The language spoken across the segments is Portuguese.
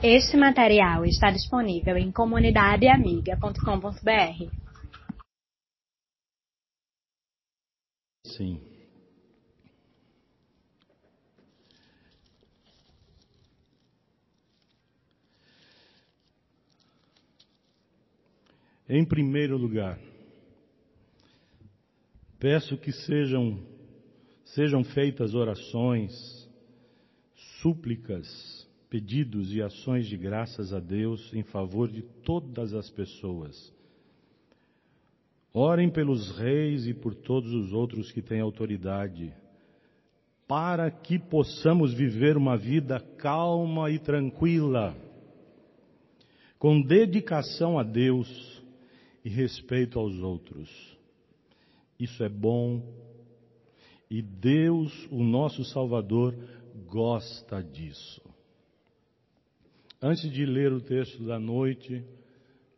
Este material está disponível em comunidadeamiga.com.br. Sim. Em primeiro lugar, peço que sejam sejam feitas orações, súplicas, pedidos e ações de graças a Deus em favor de todas as pessoas. Orem pelos reis e por todos os outros que têm autoridade, para que possamos viver uma vida calma e tranquila, com dedicação a Deus e respeito aos outros. Isso é bom e Deus, o nosso Salvador, gosta disso. Antes de ler o texto da noite,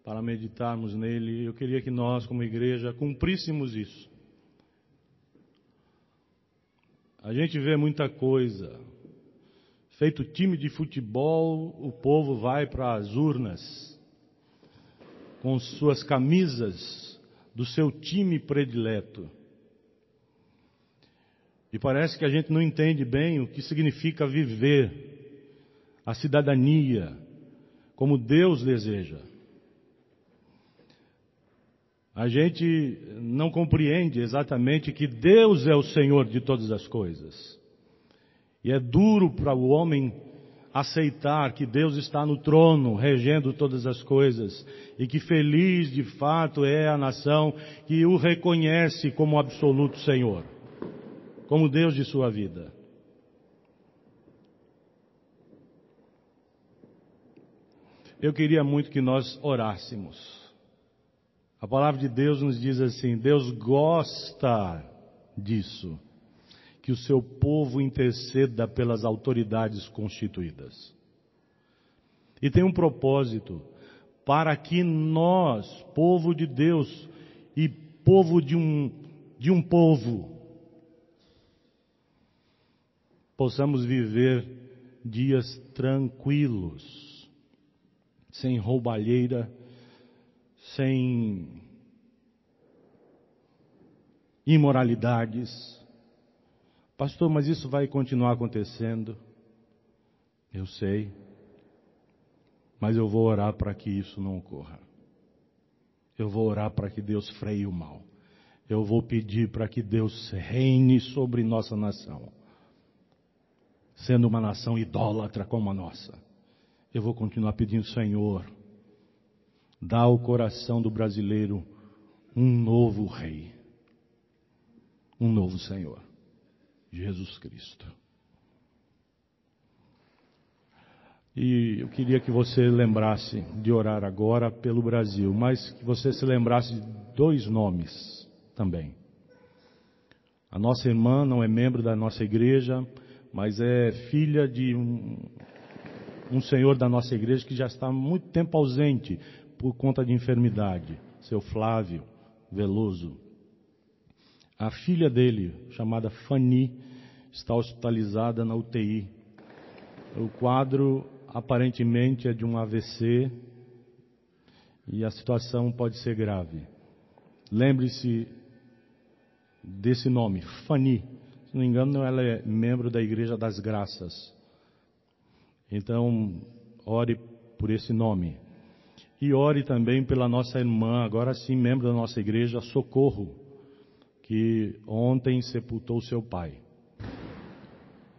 para meditarmos nele, eu queria que nós, como igreja, cumpríssemos isso. A gente vê muita coisa. Feito time de futebol, o povo vai para as urnas com suas camisas do seu time predileto. E parece que a gente não entende bem o que significa viver a cidadania como Deus deseja. A gente não compreende exatamente que Deus é o Senhor de todas as coisas. E é duro para o homem aceitar que Deus está no trono, regendo todas as coisas, e que feliz de fato é a nação que o reconhece como absoluto Senhor, como Deus de sua vida. Eu queria muito que nós orássemos. A palavra de Deus nos diz assim: Deus gosta disso, que o seu povo interceda pelas autoridades constituídas. E tem um propósito, para que nós, povo de Deus e povo de um, de um povo, possamos viver dias tranquilos sem roubalheira, sem imoralidades. Pastor, mas isso vai continuar acontecendo? Eu sei, mas eu vou orar para que isso não ocorra. Eu vou orar para que Deus freie o mal. Eu vou pedir para que Deus reine sobre nossa nação, sendo uma nação idólatra como a nossa eu vou continuar pedindo, Senhor, dá ao coração do brasileiro um novo rei, um novo Senhor, Jesus Cristo. E eu queria que você lembrasse de orar agora pelo Brasil, mas que você se lembrasse de dois nomes também. A nossa irmã não é membro da nossa igreja, mas é filha de um, um senhor da nossa igreja que já está há muito tempo ausente por conta de enfermidade, seu Flávio Veloso. A filha dele, chamada Fanny, está hospitalizada na UTI. O quadro aparentemente é de um AVC e a situação pode ser grave. Lembre-se desse nome, Fanny. Se não me engano, ela é membro da Igreja das Graças. Então, ore por esse nome. E ore também pela nossa irmã, agora sim, membro da nossa igreja, Socorro, que ontem sepultou seu pai.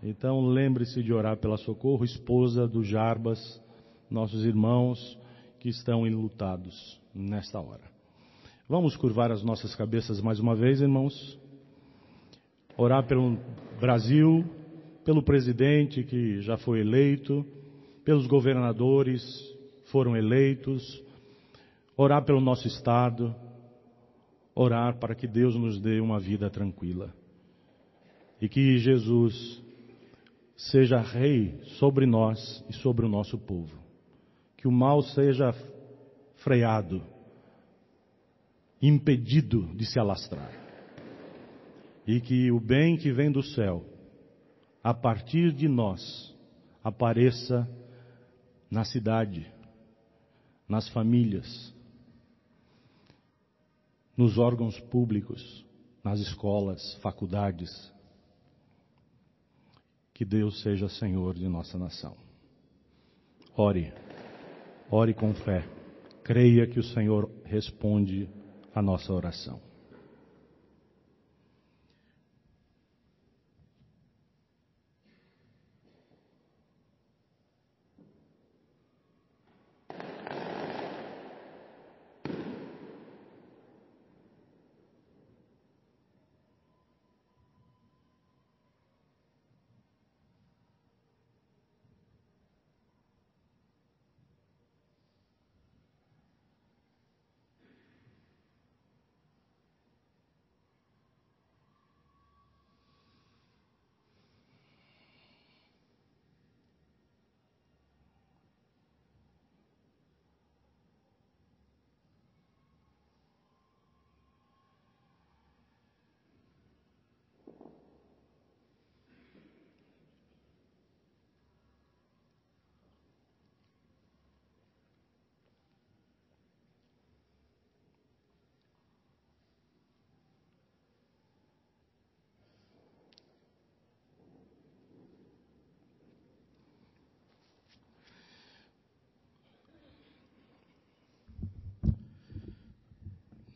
Então, lembre-se de orar pela Socorro, esposa do Jarbas, nossos irmãos que estão enlutados nesta hora. Vamos curvar as nossas cabeças mais uma vez, irmãos. Orar pelo Brasil, pelo presidente que já foi eleito, pelos governadores foram eleitos, orar pelo nosso estado, orar para que Deus nos dê uma vida tranquila e que Jesus seja rei sobre nós e sobre o nosso povo. Que o mal seja freado, impedido de se alastrar. E que o bem que vem do céu a partir de nós, apareça na cidade, nas famílias, nos órgãos públicos, nas escolas, faculdades. Que Deus seja Senhor de nossa nação. Ore, ore com fé. Creia que o Senhor responde a nossa oração.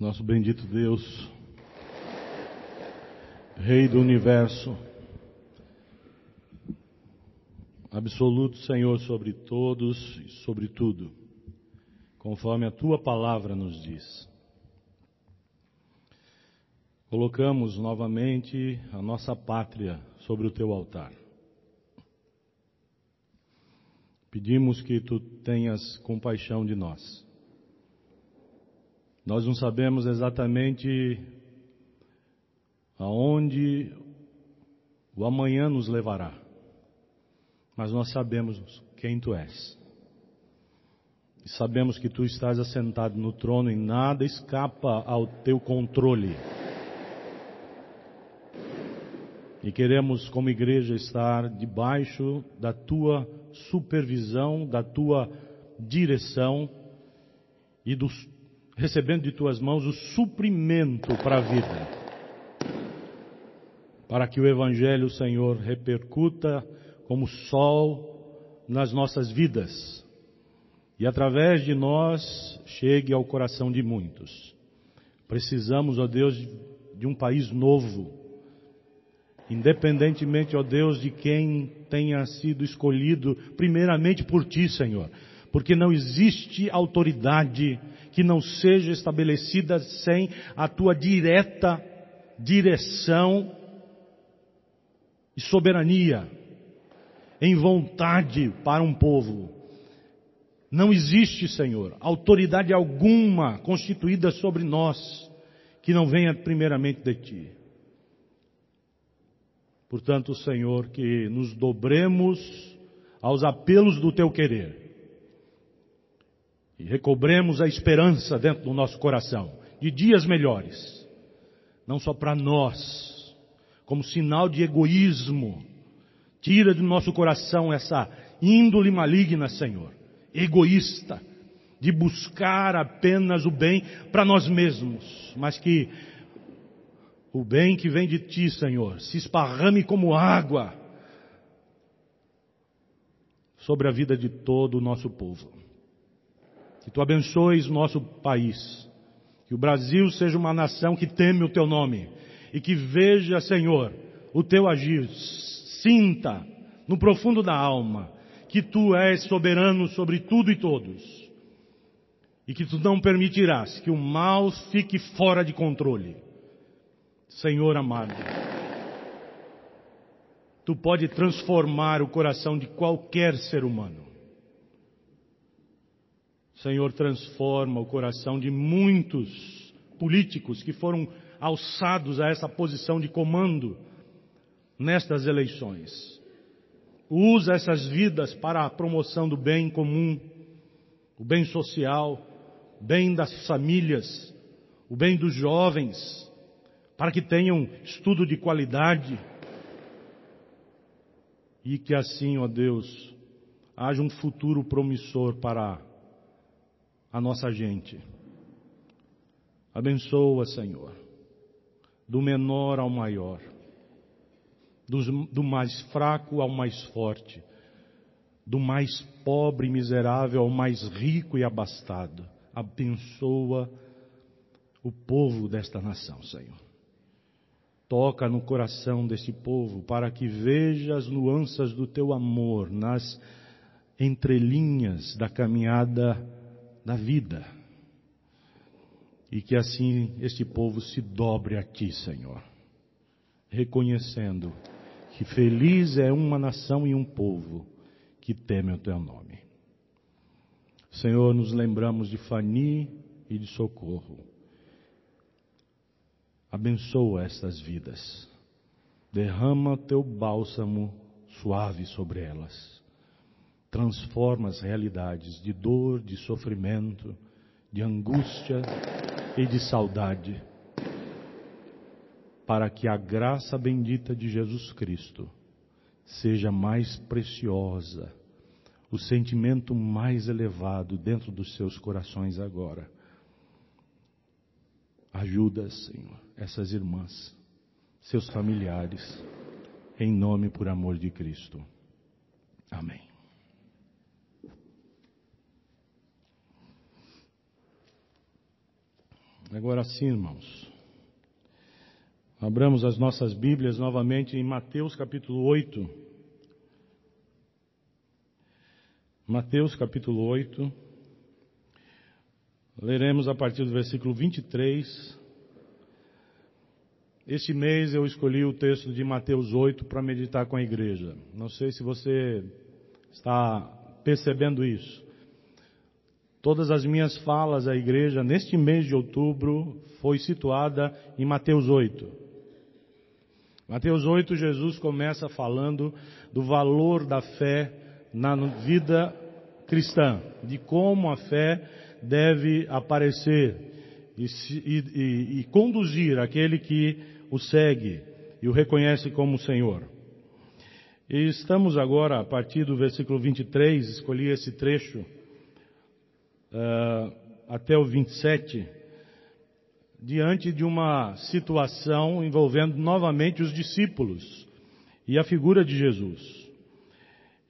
Nosso bendito Deus, Rei do universo, absoluto Senhor sobre todos e sobre tudo, conforme a tua palavra nos diz. Colocamos novamente a nossa pátria sobre o teu altar. Pedimos que tu tenhas compaixão de nós nós não sabemos exatamente aonde o amanhã nos levará, mas nós sabemos quem tu és. E sabemos que tu estás assentado no trono e nada escapa ao teu controle. E queremos, como igreja, estar debaixo da tua supervisão, da tua direção e dos recebendo de tuas mãos o suprimento para a vida. Para que o Evangelho, Senhor, repercuta como sol nas nossas vidas e através de nós chegue ao coração de muitos. Precisamos, ó Deus, de um país novo, independentemente, ó Deus, de quem tenha sido escolhido, primeiramente por Ti, Senhor, porque não existe autoridade que não seja estabelecida sem a tua direta direção e soberania em vontade para um povo. Não existe, Senhor, autoridade alguma constituída sobre nós que não venha primeiramente de ti. Portanto, Senhor, que nos dobremos aos apelos do teu querer e recobremos a esperança dentro do nosso coração de dias melhores, não só para nós, como sinal de egoísmo. Tira do nosso coração essa índole maligna, Senhor, egoísta, de buscar apenas o bem para nós mesmos, mas que o bem que vem de Ti, Senhor, se esparrame como água sobre a vida de todo o nosso povo. Que tu abençoes o nosso país. Que o Brasil seja uma nação que teme o teu nome. E que veja, Senhor, o teu agir. Sinta no profundo da alma que tu és soberano sobre tudo e todos. E que tu não permitirás que o mal fique fora de controle. Senhor amado, tu pode transformar o coração de qualquer ser humano. Senhor, transforma o coração de muitos políticos que foram alçados a essa posição de comando nestas eleições. Usa essas vidas para a promoção do bem comum, o bem social, o bem das famílias, o bem dos jovens, para que tenham estudo de qualidade e que assim, ó Deus, haja um futuro promissor para a nossa gente. Abençoa, Senhor, do menor ao maior, do, mais fraco ao mais forte, do mais pobre e miserável ao mais rico e abastado. Abençoa o povo desta nação, Senhor. Toca no coração deste povo para que veja as nuances do teu amor nas entrelinhas da caminhada da vida. E que assim este povo se dobre a ti, Senhor, reconhecendo que feliz é uma nação e um povo que teme o teu nome. Senhor, nos lembramos de Fani e de Socorro Abençoa estas vidas. Derrama teu bálsamo suave sobre elas. Transforma as realidades de dor, de sofrimento, de angústia e de saudade, para que a graça bendita de Jesus Cristo seja mais preciosa, o sentimento mais elevado dentro dos seus corações agora. Ajuda, Senhor essas irmãs, seus familiares, em nome por amor de Cristo. Amém. Agora sim, irmãos. Abramos as nossas Bíblias novamente em Mateus capítulo 8. Mateus capítulo 8. Leremos a partir do versículo 23 este mês eu escolhi o texto de Mateus 8 para meditar com a igreja. Não sei se você está percebendo isso. Todas as minhas falas à igreja neste mês de outubro foi situada em Mateus 8. Mateus 8, Jesus começa falando do valor da fé na vida cristã, de como a fé deve aparecer e, e, e, conduzir aquele que o segue e o reconhece como Senhor. E estamos agora, a partir do versículo 23, escolhi esse trecho, uh, até o 27, diante de uma situação envolvendo novamente os discípulos e a figura de Jesus.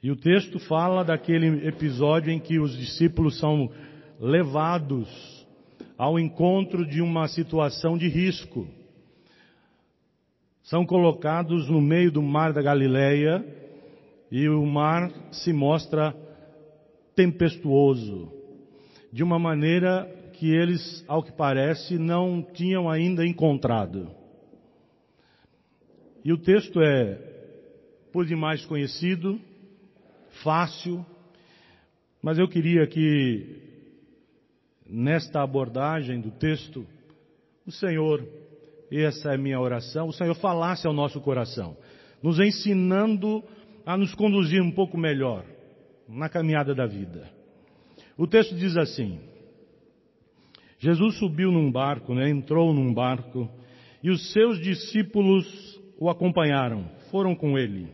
E o texto fala daquele episódio em que os discípulos são levados ao encontro de uma situação de risco são colocados no meio do mar da Galileia e o mar se mostra tempestuoso, de uma maneira que eles, ao que parece, não tinham ainda encontrado. E o texto é, por demais conhecido, fácil, mas eu queria que, nesta abordagem do texto, o Senhor essa é a minha oração, o Senhor falasse ao nosso coração, nos ensinando a nos conduzir um pouco melhor na caminhada da vida. O texto diz assim: Jesus subiu num barco, né, entrou num barco, e os seus discípulos o acompanharam, foram com ele.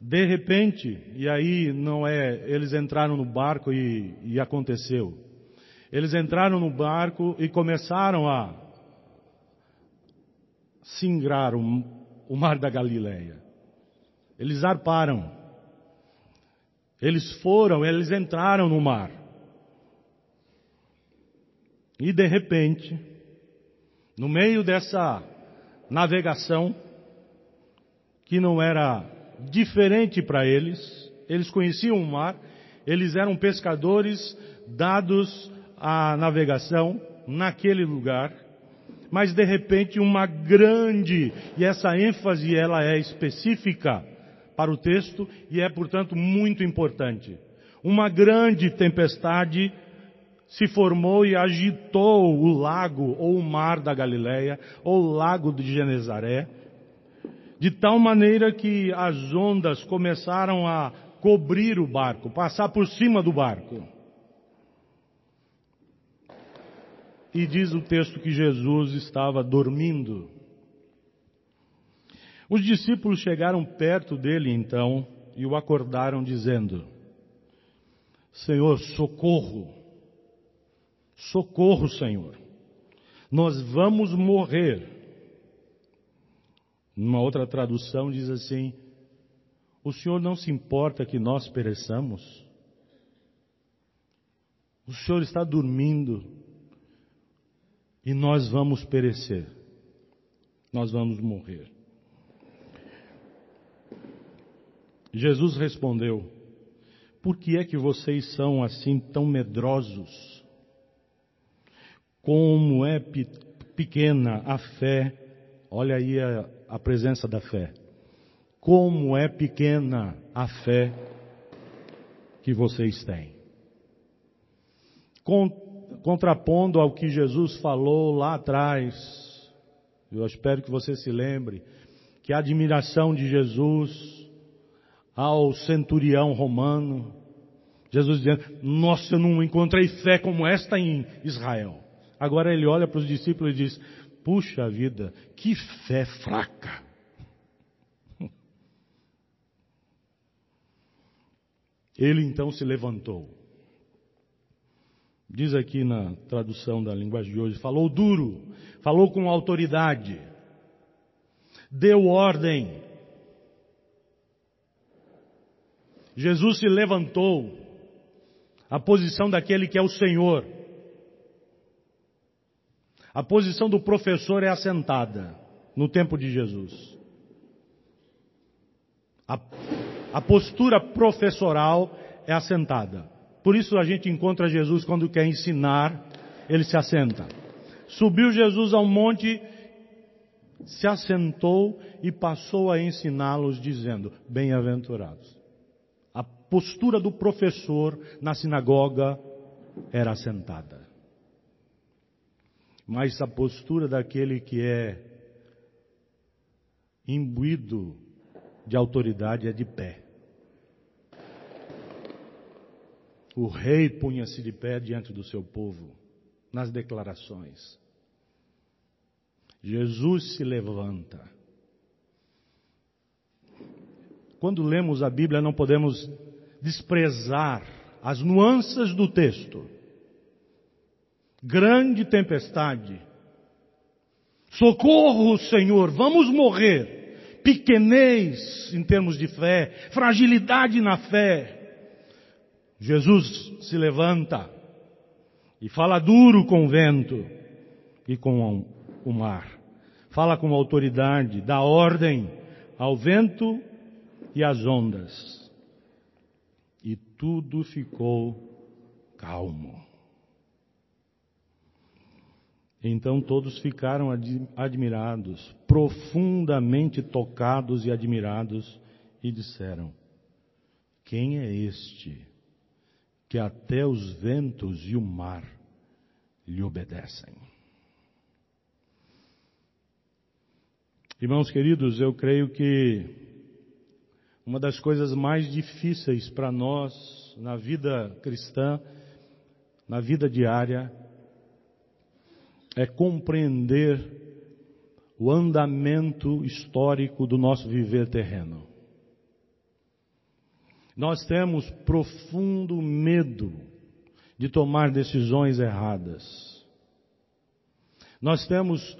De repente, e aí não é, eles entraram no barco e, e aconteceu. Eles entraram no barco e começaram a singrar o, o mar da Galileia. Eles zarparam. Eles foram, eles entraram no mar. E de repente, no meio dessa navegação, que não era diferente para eles, eles conheciam o mar, eles eram pescadores dados à navegação naquele lugar, mas de repente uma grande, e essa ênfase ela é específica para o texto e é portanto muito importante. Uma grande tempestade se formou e agitou o lago ou o mar da Galileia ou o lago de Genezaré, de tal maneira que as ondas começaram a cobrir o barco, passar por cima do barco. E diz o texto que Jesus estava dormindo. Os discípulos chegaram perto dele então e o acordaram, dizendo: Senhor, socorro. Socorro, Senhor. Nós vamos morrer. Numa outra tradução diz assim: O Senhor não se importa que nós pereçamos? O Senhor está dormindo e nós vamos perecer. Nós vamos morrer. Jesus respondeu: Por que é que vocês são assim tão medrosos? Como é pequena a fé, olha aí a, a presença da fé. Como é pequena a fé que vocês têm. Contrapondo ao que Jesus falou lá atrás, eu espero que você se lembre, que a admiração de Jesus ao centurião romano, Jesus dizendo, nossa, eu não encontrei fé como esta em Israel. Agora ele olha para os discípulos e diz, puxa vida, que fé fraca. Ele então se levantou. Diz aqui na tradução da linguagem de hoje, falou duro, falou com autoridade, deu ordem, Jesus se levantou, a posição daquele que é o Senhor. A posição do professor é assentada no tempo de Jesus. A, a postura professoral é assentada. Por isso a gente encontra Jesus quando quer ensinar, ele se assenta. Subiu Jesus ao monte, se assentou e passou a ensiná-los, dizendo: Bem-aventurados postura do professor na sinagoga era sentada. Mas a postura daquele que é imbuído de autoridade é de pé. O rei punha-se de pé diante do seu povo, nas declarações. Jesus se levanta. Quando lemos a Bíblia, não podemos desprezar as nuances do texto. Grande tempestade. Socorro, Senhor, vamos morrer. Pequenez em termos de fé, fragilidade na fé. Jesus se levanta e fala duro com o vento e com o mar. Fala com autoridade, dá ordem ao vento e às ondas e tudo ficou calmo. Então todos ficaram admirados, profundamente tocados e admirados, e disseram: Quem é este que até os ventos e o mar lhe obedecem? Irmãos queridos, eu creio que uma das coisas mais difíceis para nós na vida cristã, na vida diária, é compreender o andamento histórico do nosso viver terreno. Nós temos profundo medo de tomar decisões erradas. Nós temos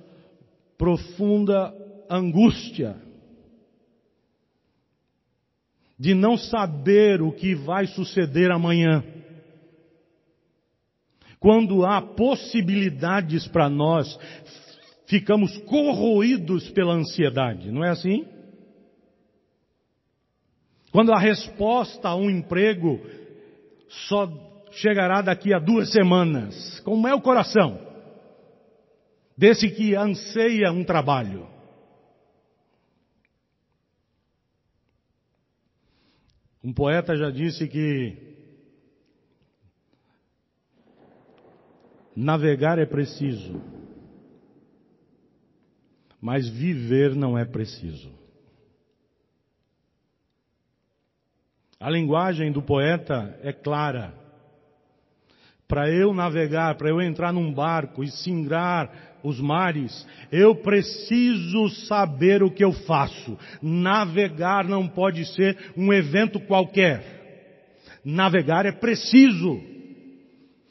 profunda angústia de não saber o que vai suceder amanhã. Quando há possibilidades para nós, ficamos corroídos pela ansiedade, não é assim? Quando a resposta a um emprego só chegará daqui a duas semanas, como é o coração desse que anseia um trabalho? Um poeta já disse que navegar é preciso, mas viver não é preciso. A linguagem do poeta é clara. Para eu navegar, para eu entrar num barco e singrar os mares, eu preciso saber o que eu faço. Navegar não pode ser um evento qualquer. Navegar é preciso.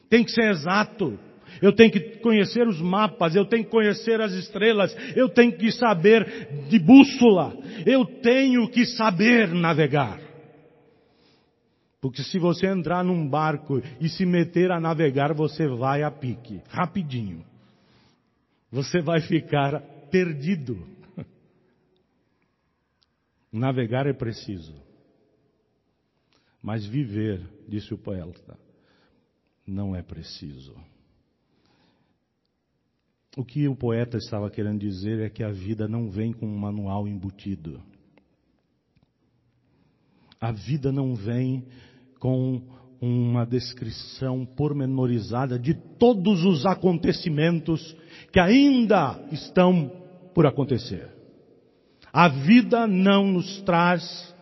Tem que ser exato. Eu tenho que conhecer os mapas, eu tenho que conhecer as estrelas, eu tenho que saber de bússola, eu tenho que saber navegar. Porque se você entrar num barco e se meter a navegar, você vai a pique, rapidinho. Você vai ficar perdido. Navegar é preciso. Mas viver, disse o poeta, não é preciso. O que o poeta estava querendo dizer é que a vida não vem com um manual embutido. A vida não vem com uma descrição pormenorizada de todos os acontecimentos que ainda estão por acontecer. A vida não nos traz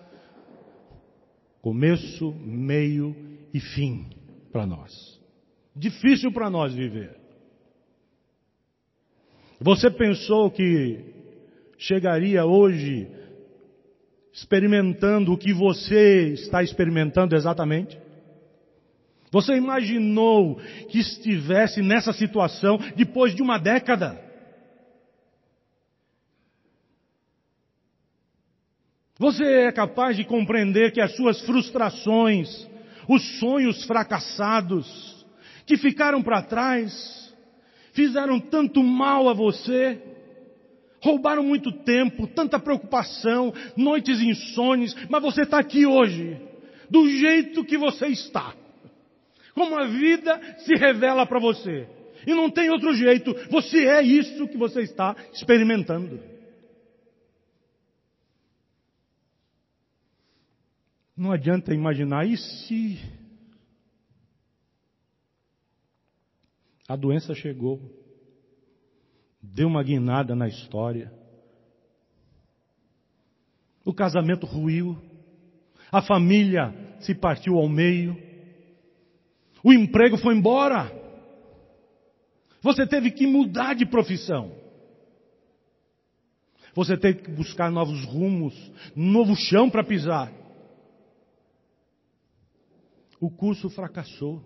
começo, meio e fim para nós. Difícil para nós viver. Você pensou que chegaria hoje experimentando o que você está experimentando exatamente? Você imaginou que estivesse nessa situação depois de uma década? Você é capaz de compreender que as suas frustrações, os sonhos fracassados, que ficaram para trás, fizeram tanto mal a você? Roubaram muito tempo, tanta preocupação, noites insones, mas você está aqui hoje, do jeito que você está. Como a vida se revela para você. E não tem outro jeito, você é isso que você está experimentando. Não adianta imaginar, e se a doença chegou? deu uma guinada na história. O casamento ruiu, a família se partiu ao meio, o emprego foi embora, você teve que mudar de profissão. Você teve que buscar novos rumos, novo chão para pisar. O curso fracassou.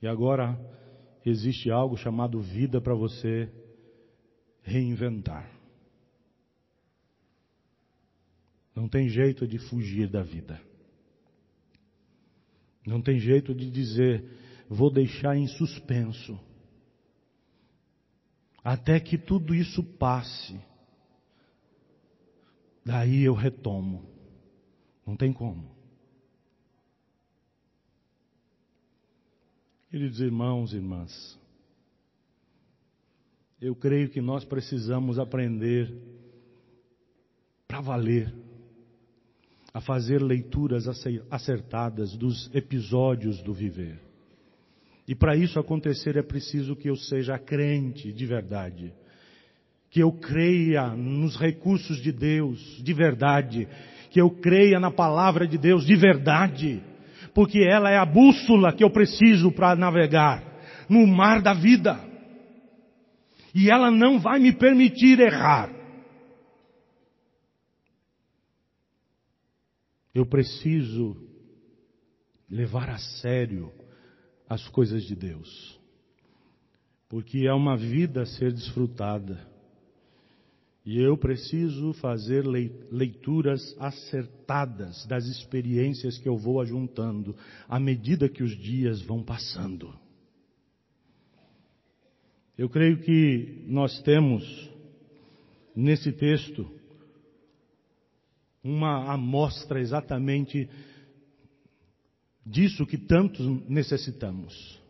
E agora existe algo chamado vida para você reinventar. Não tem jeito de fugir da vida. Não tem jeito de dizer, vou deixar em suspenso. Até que tudo isso passe. Daí eu retomo. Não tem como. Queridos irmãos e irmãs, eu creio que nós precisamos aprender para valer, a fazer leituras acertadas dos episódios do viver. E para isso acontecer é preciso que eu seja crente de verdade, que eu creia nos recursos de Deus de verdade, que eu creia na palavra de Deus de verdade porque ela é a bússola que eu preciso para navegar no mar da vida. E ela não vai me permitir errar. Eu preciso levar a sério as coisas de Deus, porque é uma vida a ser desfrutada. E eu preciso fazer leituras acertadas das experiências que eu vou ajuntando à medida que os dias vão passando. Eu creio que nós temos nesse texto uma amostra exatamente disso que tantos necessitamos.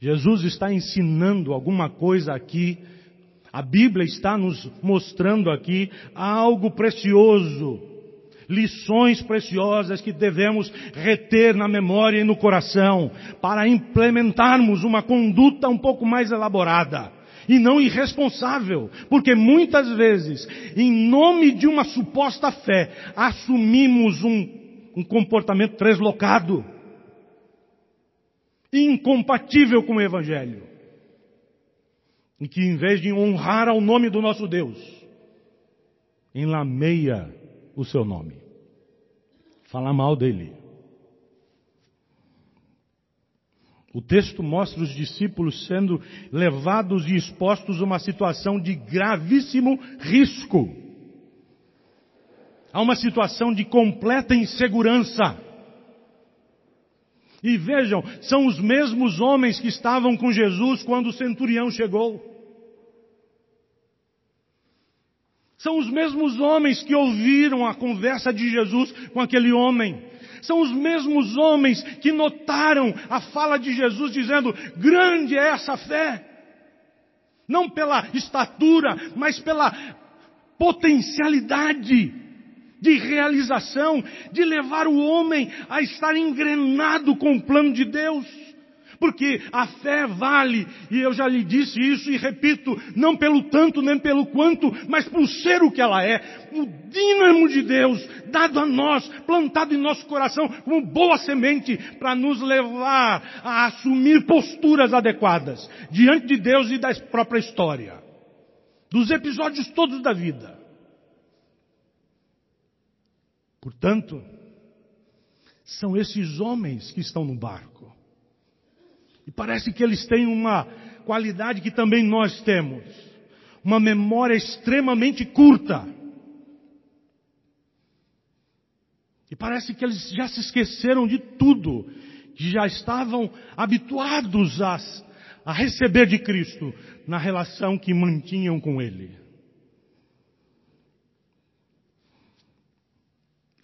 Jesus está ensinando alguma coisa aqui a Bíblia está nos mostrando aqui algo precioso, lições preciosas que devemos reter na memória e no coração para implementarmos uma conduta um pouco mais elaborada e não irresponsável, porque muitas vezes, em nome de uma suposta fé, assumimos um, um comportamento deslocado, incompatível com o Evangelho. E que em vez de honrar ao nome do nosso Deus, enlameia o seu nome. Fala mal dele. O texto mostra os discípulos sendo levados e expostos a uma situação de gravíssimo risco. A uma situação de completa insegurança. E vejam, são os mesmos homens que estavam com Jesus quando o centurião chegou. São os mesmos homens que ouviram a conversa de Jesus com aquele homem. São os mesmos homens que notaram a fala de Jesus dizendo: grande é essa fé. Não pela estatura, mas pela potencialidade de realização, de levar o homem a estar engrenado com o plano de Deus. Porque a fé vale, e eu já lhe disse isso e repito, não pelo tanto nem pelo quanto, mas por ser o que ela é, o dínamo de Deus, dado a nós, plantado em nosso coração como boa semente, para nos levar a assumir posturas adequadas diante de Deus e da própria história, dos episódios todos da vida. Portanto, são esses homens que estão no barco. E parece que eles têm uma qualidade que também nós temos. Uma memória extremamente curta. E parece que eles já se esqueceram de tudo, que já estavam habituados a, a receber de Cristo na relação que mantinham com Ele.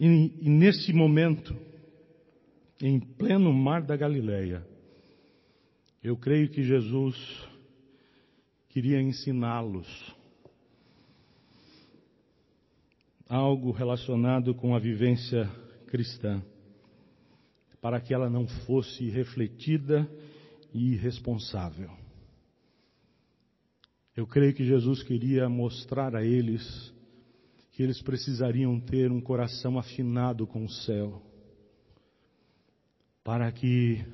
E, e nesse momento, em pleno mar da Galileia, eu creio que Jesus queria ensiná-los algo relacionado com a vivência cristã, para que ela não fosse refletida e irresponsável. Eu creio que Jesus queria mostrar a eles que eles precisariam ter um coração afinado com o céu, para que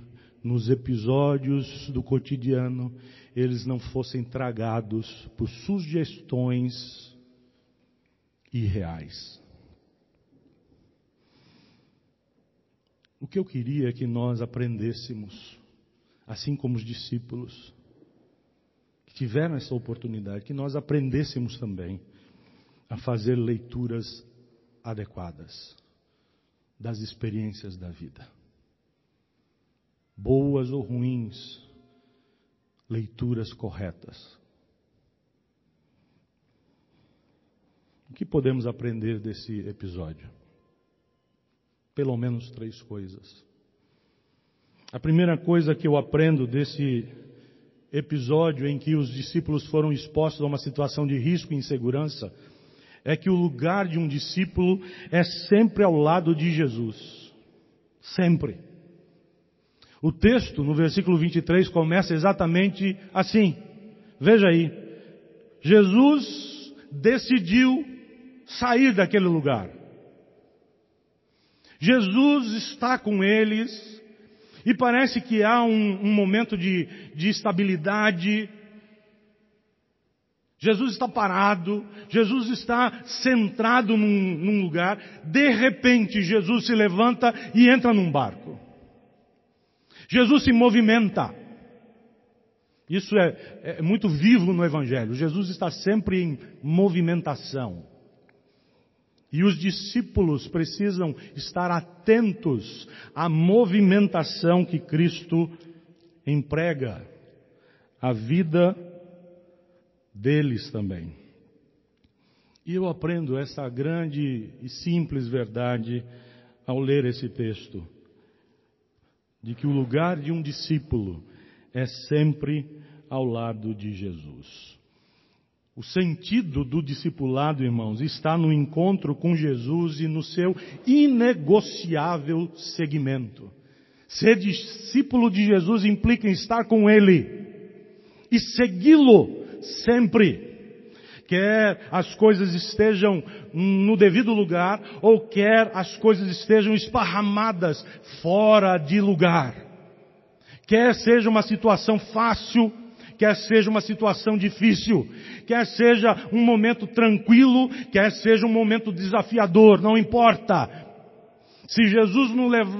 nos episódios do cotidiano, eles não fossem tragados por sugestões irreais. O que eu queria é que nós aprendêssemos, assim como os discípulos que tiveram essa oportunidade, que nós aprendêssemos também a fazer leituras adequadas das experiências da vida boas ou ruins, leituras corretas. O que podemos aprender desse episódio? Pelo menos três coisas. A primeira coisa que eu aprendo desse episódio em que os discípulos foram expostos a uma situação de risco e insegurança é que o lugar de um discípulo é sempre ao lado de Jesus. Sempre. O texto, no versículo 23, começa exatamente assim. Veja aí. Jesus decidiu sair daquele lugar. Jesus está com eles e parece que há um, um momento de, de estabilidade. Jesus está parado, Jesus está centrado num, num lugar. De repente, Jesus se levanta e entra num barco. Jesus se movimenta. Isso é, é, muito vivo no Evangelho. Jesus está sempre em movimentação. E os discípulos precisam estar atentos à movimentação que Cristo emprega, a vida deles também. E eu aprendo essa grande e simples verdade ao ler esse texto de que o lugar de um discípulo é sempre ao lado de Jesus. O sentido do discipulado, irmãos, está no encontro com Jesus e no seu inegociável seguimento. Ser discípulo de Jesus implica estar com Ele e segui-lo sempre quer as coisas estejam no devido lugar, ou quer as coisas estejam esparramadas fora de lugar. Quer seja uma situação fácil, quer seja uma situação difícil, quer seja um momento tranquilo, quer seja um momento desafiador, não importa. Se Jesus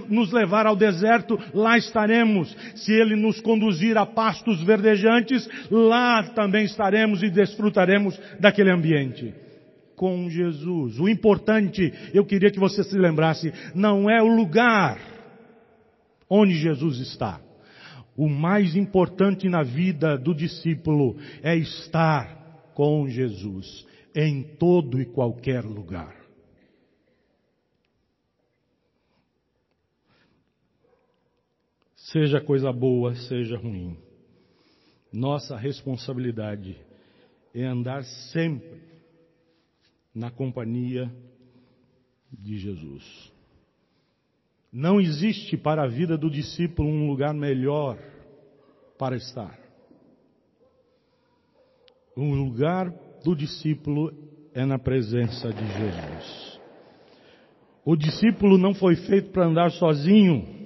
nos levar ao deserto, lá estaremos. Se Ele nos conduzir a pastos verdejantes, lá também estaremos e desfrutaremos daquele ambiente. Com Jesus. O importante, eu queria que você se lembrasse, não é o lugar onde Jesus está. O mais importante na vida do discípulo é estar com Jesus em todo e qualquer lugar. Seja coisa boa, seja ruim. Nossa responsabilidade é andar sempre na companhia de Jesus. Não existe para a vida do discípulo um lugar melhor para estar. O lugar do discípulo é na presença de Jesus. O discípulo não foi feito para andar sozinho.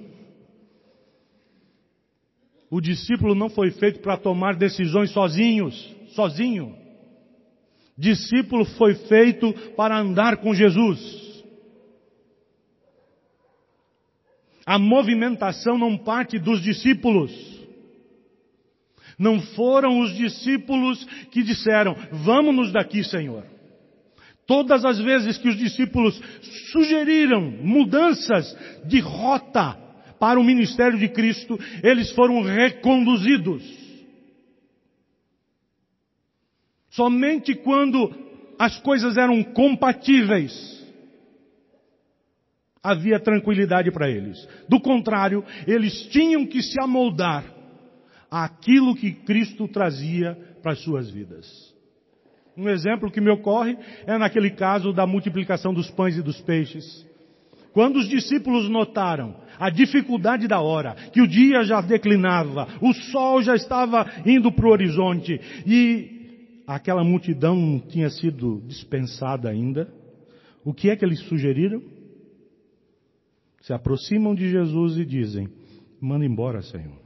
O discípulo não foi feito para tomar decisões sozinhos, sozinho. Discípulo foi feito para andar com Jesus. A movimentação não parte dos discípulos. Não foram os discípulos que disseram, vamos-nos daqui, Senhor. Todas as vezes que os discípulos sugeriram mudanças de rota, para o ministério de Cristo, eles foram reconduzidos. Somente quando as coisas eram compatíveis, havia tranquilidade para eles. Do contrário, eles tinham que se amoldar àquilo que Cristo trazia para as suas vidas. Um exemplo que me ocorre é naquele caso da multiplicação dos pães e dos peixes. Quando os discípulos notaram a dificuldade da hora, que o dia já declinava, o sol já estava indo para o horizonte e aquela multidão tinha sido dispensada ainda, o que é que eles sugeriram? Se aproximam de Jesus e dizem: manda embora, Senhor.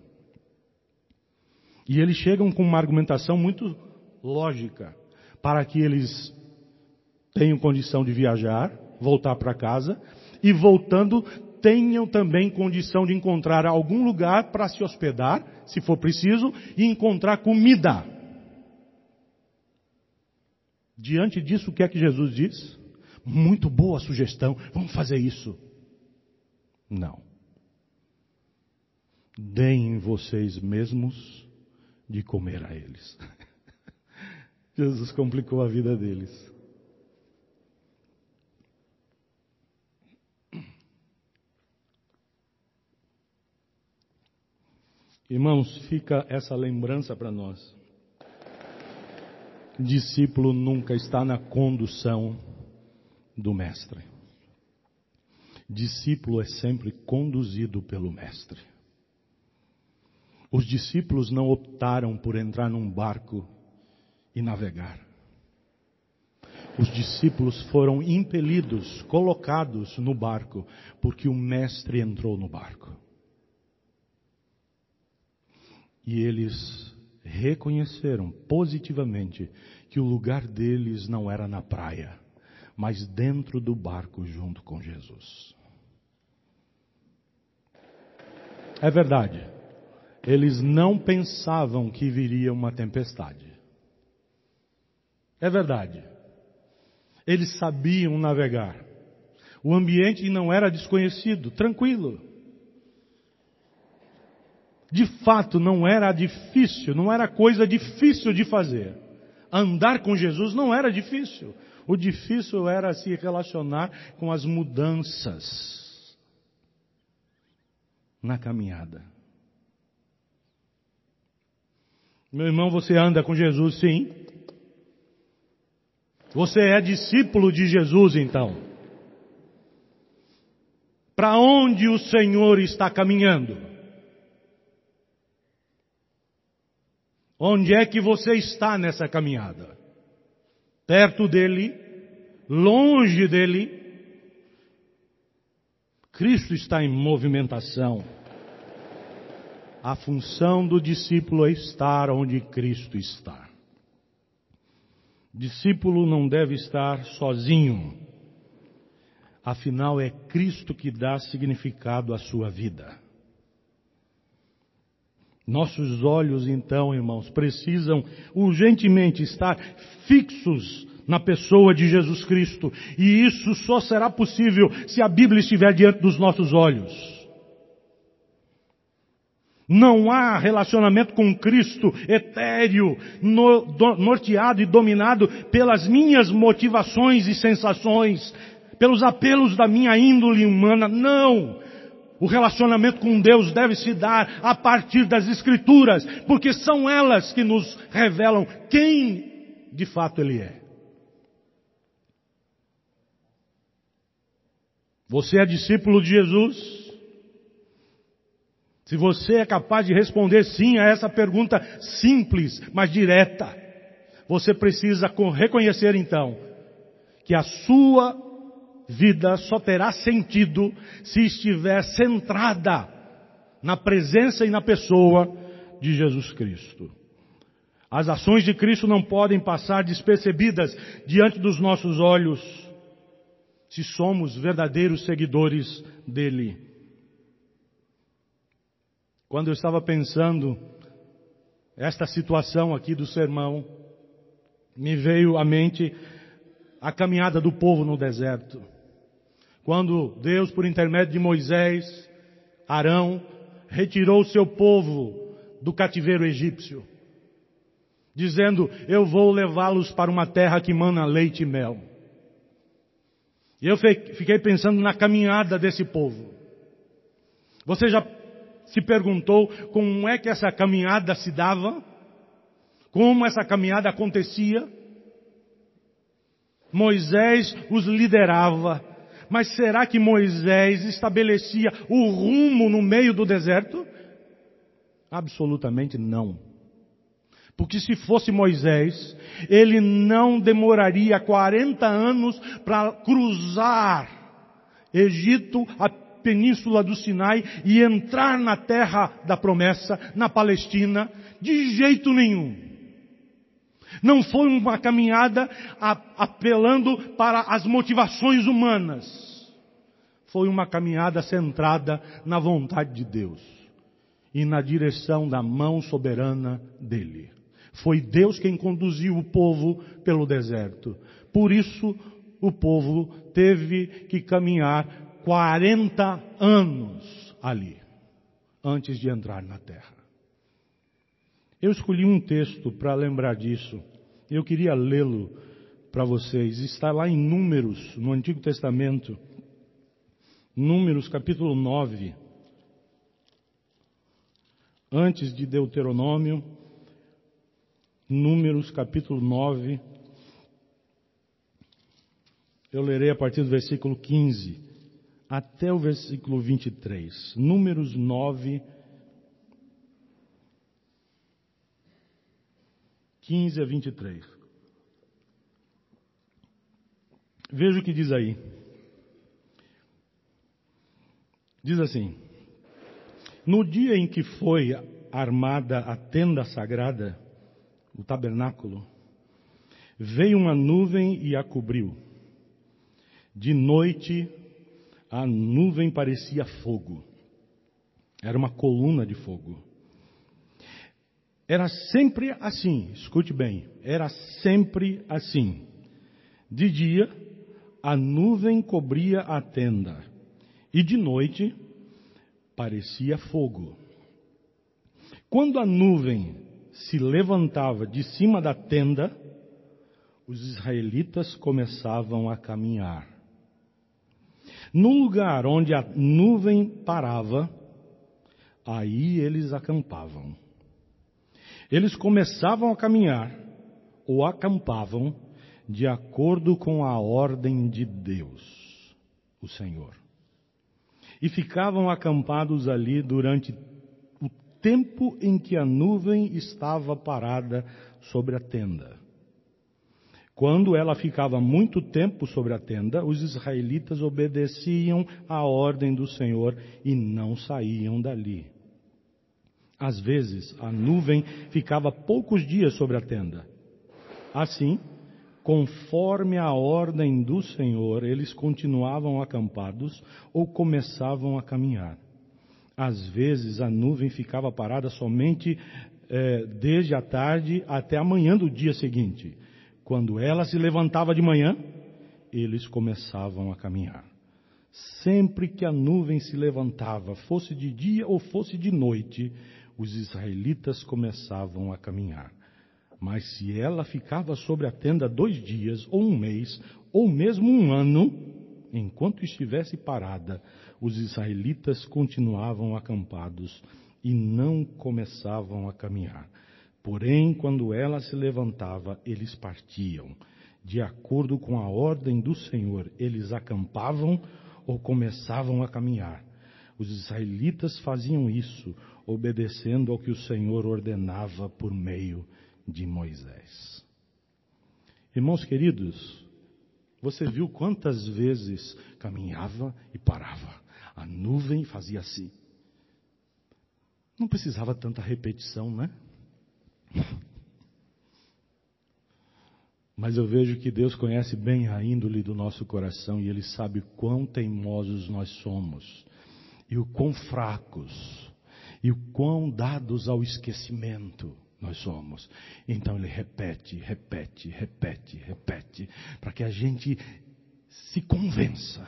E eles chegam com uma argumentação muito lógica para que eles tenham condição de viajar, voltar para casa e voltando tenham também condição de encontrar algum lugar para se hospedar, se for preciso, e encontrar comida. Diante disso, o que é que Jesus diz? Muito boa sugestão, vamos fazer isso. Não. Deem vocês mesmos de comer a eles. Jesus complicou a vida deles. Irmãos, fica essa lembrança para nós. Discípulo nunca está na condução do Mestre. Discípulo é sempre conduzido pelo Mestre. Os discípulos não optaram por entrar num barco e navegar. Os discípulos foram impelidos, colocados no barco, porque o Mestre entrou no barco. E eles reconheceram positivamente que o lugar deles não era na praia, mas dentro do barco junto com Jesus. É verdade. Eles não pensavam que viria uma tempestade. É verdade. Eles sabiam navegar. O ambiente não era desconhecido, tranquilo de fato não era difícil, não era coisa difícil de fazer. Andar com Jesus não era difícil. O difícil era se relacionar com as mudanças na caminhada. Meu irmão, você anda com Jesus sim. Você é discípulo de Jesus então. Para onde o Senhor está caminhando? Onde é que você está nessa caminhada? Perto dele? Longe dele? Cristo está em movimentação. A função do discípulo é estar onde Cristo está. Discípulo não deve estar sozinho. Afinal, é Cristo que dá significado à sua vida. Nossos olhos, então, irmãos, precisam urgentemente estar fixos na pessoa de Jesus Cristo. E isso só será possível se a Bíblia estiver diante dos nossos olhos. Não há relacionamento com Cristo etéreo, no, do, norteado e dominado pelas minhas motivações e sensações, pelos apelos da minha índole humana. Não! O relacionamento com Deus deve se dar a partir das Escrituras, porque são elas que nos revelam quem de fato Ele é. Você é discípulo de Jesus? Se você é capaz de responder sim a essa pergunta simples, mas direta, você precisa reconhecer então que a sua vida só terá sentido se estiver centrada na presença e na pessoa de Jesus Cristo. As ações de Cristo não podem passar despercebidas diante dos nossos olhos se somos verdadeiros seguidores dele. Quando eu estava pensando esta situação aqui do sermão, me veio à mente a caminhada do povo no deserto. Quando Deus, por intermédio de Moisés, Arão, retirou o seu povo do cativeiro egípcio, dizendo: Eu vou levá-los para uma terra que mana leite e mel. E eu fiquei pensando na caminhada desse povo. Você já se perguntou como é que essa caminhada se dava? Como essa caminhada acontecia? Moisés os liderava, mas será que Moisés estabelecia o rumo no meio do deserto? Absolutamente não. Porque se fosse Moisés, ele não demoraria 40 anos para cruzar Egito, a península do Sinai e entrar na terra da promessa, na Palestina, de jeito nenhum. Não foi uma caminhada apelando para as motivações humanas. Foi uma caminhada centrada na vontade de Deus e na direção da mão soberana dele. Foi Deus quem conduziu o povo pelo deserto. Por isso, o povo teve que caminhar 40 anos ali, antes de entrar na terra. Eu escolhi um texto para lembrar disso. Eu queria lê-lo para vocês. Está lá em Números, no Antigo Testamento. Números capítulo 9. Antes de Deuteronômio, Números capítulo 9. Eu lerei a partir do versículo 15 até o versículo 23. Números 9, 15 a 23. Veja o que diz aí. Diz assim: No dia em que foi armada a tenda sagrada, o tabernáculo, veio uma nuvem e a cobriu. De noite, a nuvem parecia fogo. Era uma coluna de fogo. Era sempre assim, escute bem, era sempre assim. De dia, a nuvem cobria a tenda, e de noite, parecia fogo. Quando a nuvem se levantava de cima da tenda, os israelitas começavam a caminhar. No lugar onde a nuvem parava, aí eles acampavam. Eles começavam a caminhar ou acampavam de acordo com a ordem de Deus, o Senhor. E ficavam acampados ali durante tempo em que a nuvem estava parada sobre a tenda. Quando ela ficava muito tempo sobre a tenda, os israelitas obedeciam à ordem do Senhor e não saíam dali. Às vezes, a nuvem ficava poucos dias sobre a tenda. Assim, conforme a ordem do Senhor, eles continuavam acampados ou começavam a caminhar. Às vezes, a nuvem ficava parada somente eh, desde a tarde até a manhã do dia seguinte. Quando ela se levantava de manhã, eles começavam a caminhar. Sempre que a nuvem se levantava, fosse de dia ou fosse de noite, os israelitas começavam a caminhar. Mas se ela ficava sobre a tenda dois dias, ou um mês, ou mesmo um ano, enquanto estivesse parada, os israelitas continuavam acampados e não começavam a caminhar. Porém, quando ela se levantava, eles partiam. De acordo com a ordem do Senhor, eles acampavam ou começavam a caminhar. Os israelitas faziam isso, obedecendo ao que o Senhor ordenava por meio de Moisés. Irmãos queridos, você viu quantas vezes caminhava e parava. A nuvem fazia assim. Não precisava tanta repetição, né? Mas eu vejo que Deus conhece bem a índole do nosso coração e Ele sabe quão teimosos nós somos e o quão fracos e o quão dados ao esquecimento nós somos. Então ele repete, repete, repete, repete, para que a gente se convença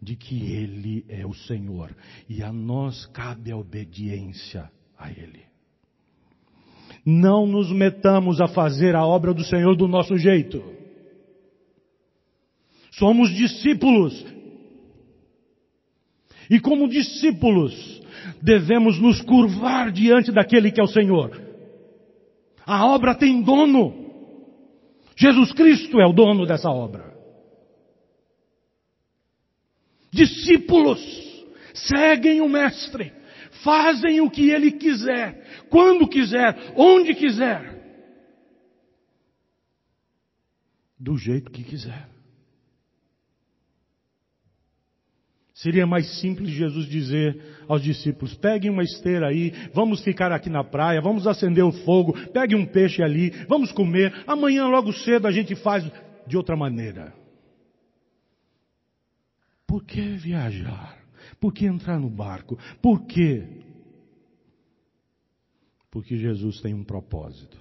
de que ele é o Senhor e a nós cabe a obediência a ele. Não nos metamos a fazer a obra do Senhor do nosso jeito. Somos discípulos. E como discípulos, devemos nos curvar diante daquele que é o Senhor. A obra tem dono. Jesus Cristo é o dono dessa obra. Discípulos seguem o Mestre, fazem o que ele quiser, quando quiser, onde quiser, do jeito que quiser. Seria mais simples Jesus dizer aos discípulos: peguem uma esteira aí, vamos ficar aqui na praia, vamos acender o fogo, peguem um peixe ali, vamos comer, amanhã logo cedo a gente faz de outra maneira. Por que viajar? Por que entrar no barco? Por quê? Porque Jesus tem um propósito.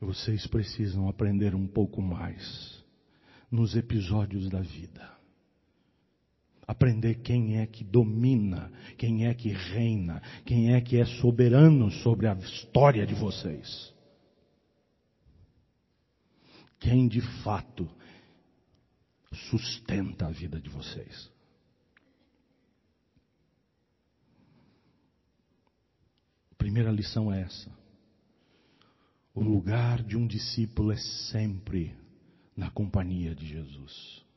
Vocês precisam aprender um pouco mais nos episódios da vida aprender quem é que domina, quem é que reina, quem é que é soberano sobre a história de vocês. Quem de fato sustenta a vida de vocês. A primeira lição é essa. O lugar de um discípulo é sempre na companhia de Jesus.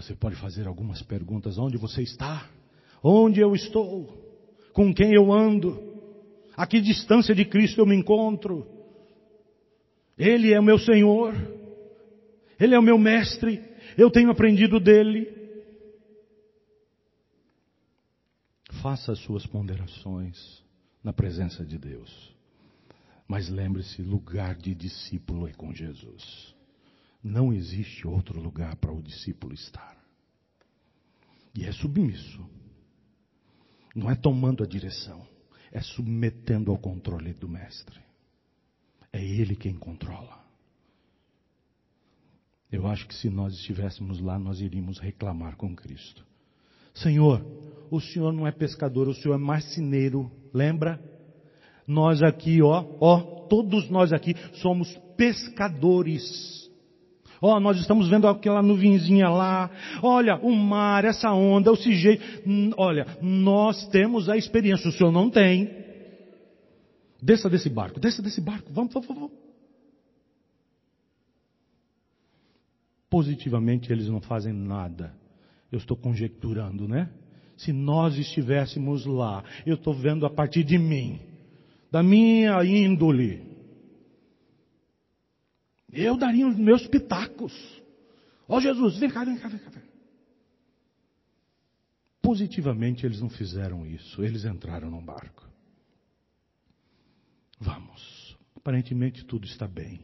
Você pode fazer algumas perguntas: onde você está? Onde eu estou? Com quem eu ando? A que distância de Cristo eu me encontro? Ele é o meu Senhor, Ele é o meu Mestre, eu tenho aprendido dele. Faça as suas ponderações na presença de Deus. Mas lembre-se: lugar de discípulo é com Jesus. Não existe outro lugar para o discípulo estar. E é submisso. Não é tomando a direção, é submetendo ao controle do mestre. É ele quem controla. Eu acho que se nós estivéssemos lá, nós iríamos reclamar com Cristo. Senhor, o Senhor não é pescador, o Senhor é marceneiro, lembra? Nós aqui, ó, ó, todos nós aqui somos pescadores. Ó, oh, nós estamos vendo aquela nuvenzinha lá. Olha, o mar, essa onda, o sujeito. Olha, nós temos a experiência, o senhor não tem. Desça desse barco, desça desse barco, vamos, vamos, vamos. Positivamente eles não fazem nada. Eu estou conjecturando, né? Se nós estivéssemos lá, eu estou vendo a partir de mim, da minha índole, eu daria os meus pitacos. Ó oh, Jesus, vem cá, vem cá, vem cá. Positivamente eles não fizeram isso, eles entraram no barco. Vamos. Aparentemente tudo está bem.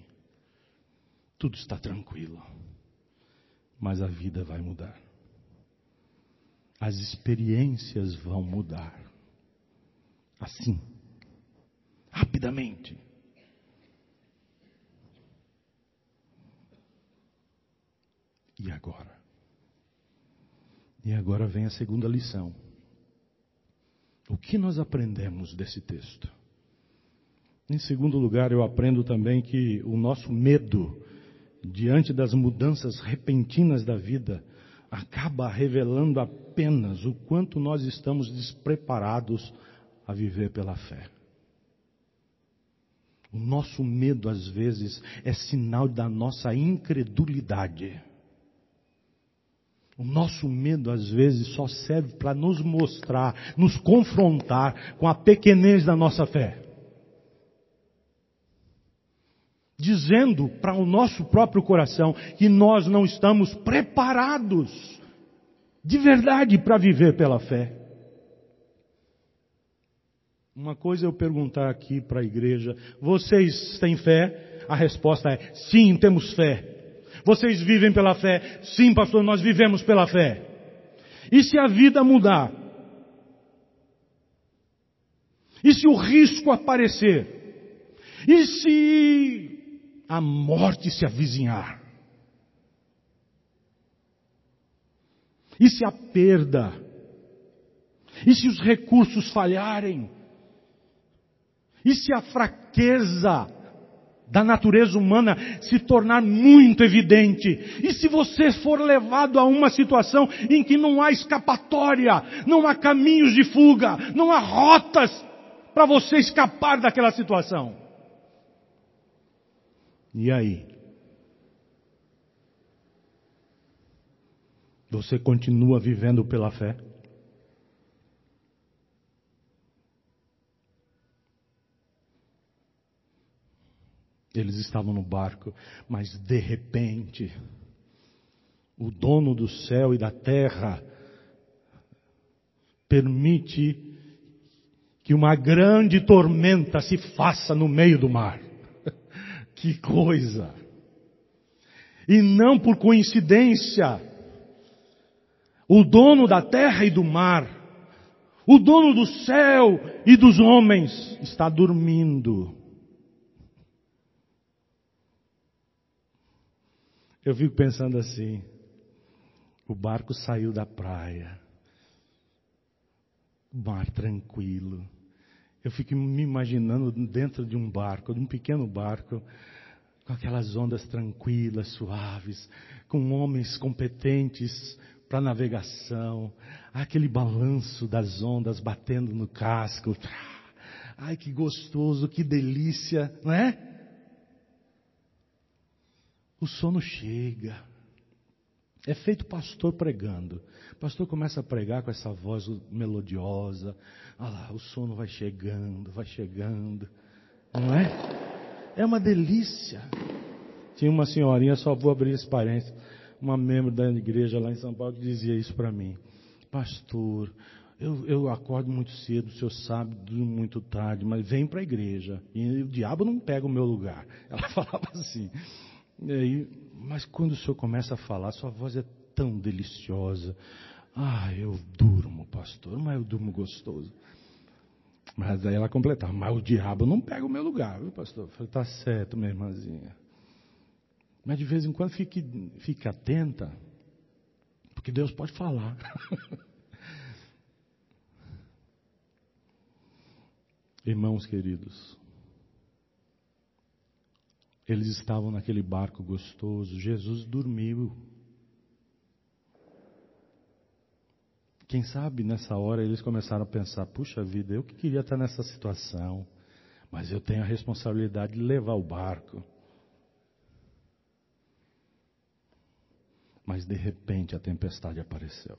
Tudo está tranquilo. Mas a vida vai mudar. As experiências vão mudar. Assim. Rapidamente. E agora? E agora vem a segunda lição. O que nós aprendemos desse texto? Em segundo lugar, eu aprendo também que o nosso medo diante das mudanças repentinas da vida acaba revelando apenas o quanto nós estamos despreparados a viver pela fé. O nosso medo, às vezes, é sinal da nossa incredulidade. O nosso medo, às vezes, só serve para nos mostrar, nos confrontar com a pequenez da nossa fé. Dizendo para o nosso próprio coração que nós não estamos preparados de verdade para viver pela fé. Uma coisa é eu perguntar aqui para a igreja: vocês têm fé? A resposta é: sim, temos fé. Vocês vivem pela fé? Sim, pastor, nós vivemos pela fé. E se a vida mudar? E se o risco aparecer? E se a morte se avizinhar? E se a perda? E se os recursos falharem? E se a fraqueza da natureza humana se tornar muito evidente. E se você for levado a uma situação em que não há escapatória, não há caminhos de fuga, não há rotas para você escapar daquela situação. E aí? Você continua vivendo pela fé? Eles estavam no barco, mas de repente, o dono do céu e da terra permite que uma grande tormenta se faça no meio do mar. que coisa! E não por coincidência, o dono da terra e do mar, o dono do céu e dos homens, está dormindo. Eu fico pensando assim: o barco saiu da praia, mar tranquilo. Eu fico me imaginando dentro de um barco, de um pequeno barco, com aquelas ondas tranquilas, suaves, com homens competentes para navegação, aquele balanço das ondas batendo no casco. Ai, que gostoso, que delícia, não é? O sono chega. É feito pastor pregando. O pastor começa a pregar com essa voz melodiosa. Ah lá, o sono vai chegando, vai chegando. Não é? É uma delícia. Tinha uma senhorinha, só vou abrir esse parênteses, uma membro da igreja lá em São Paulo que dizia isso para mim. Pastor, eu, eu, acordo muito cedo, o senhor sabe, muito tarde, mas vem para a igreja. E o diabo não pega o meu lugar. Ela falava assim. Aí, mas quando o senhor começa a falar, sua voz é tão deliciosa. Ah, eu durmo, pastor, mas eu durmo gostoso. Mas aí ela completava, mas o diabo não pega o meu lugar, viu, pastor? Eu falei, tá certo, minha irmãzinha. Mas de vez em quando fique, fique atenta, porque Deus pode falar. Irmãos queridos, eles estavam naquele barco gostoso. Jesus dormiu. Quem sabe nessa hora eles começaram a pensar: puxa vida, eu que queria estar nessa situação, mas eu tenho a responsabilidade de levar o barco. Mas de repente a tempestade apareceu.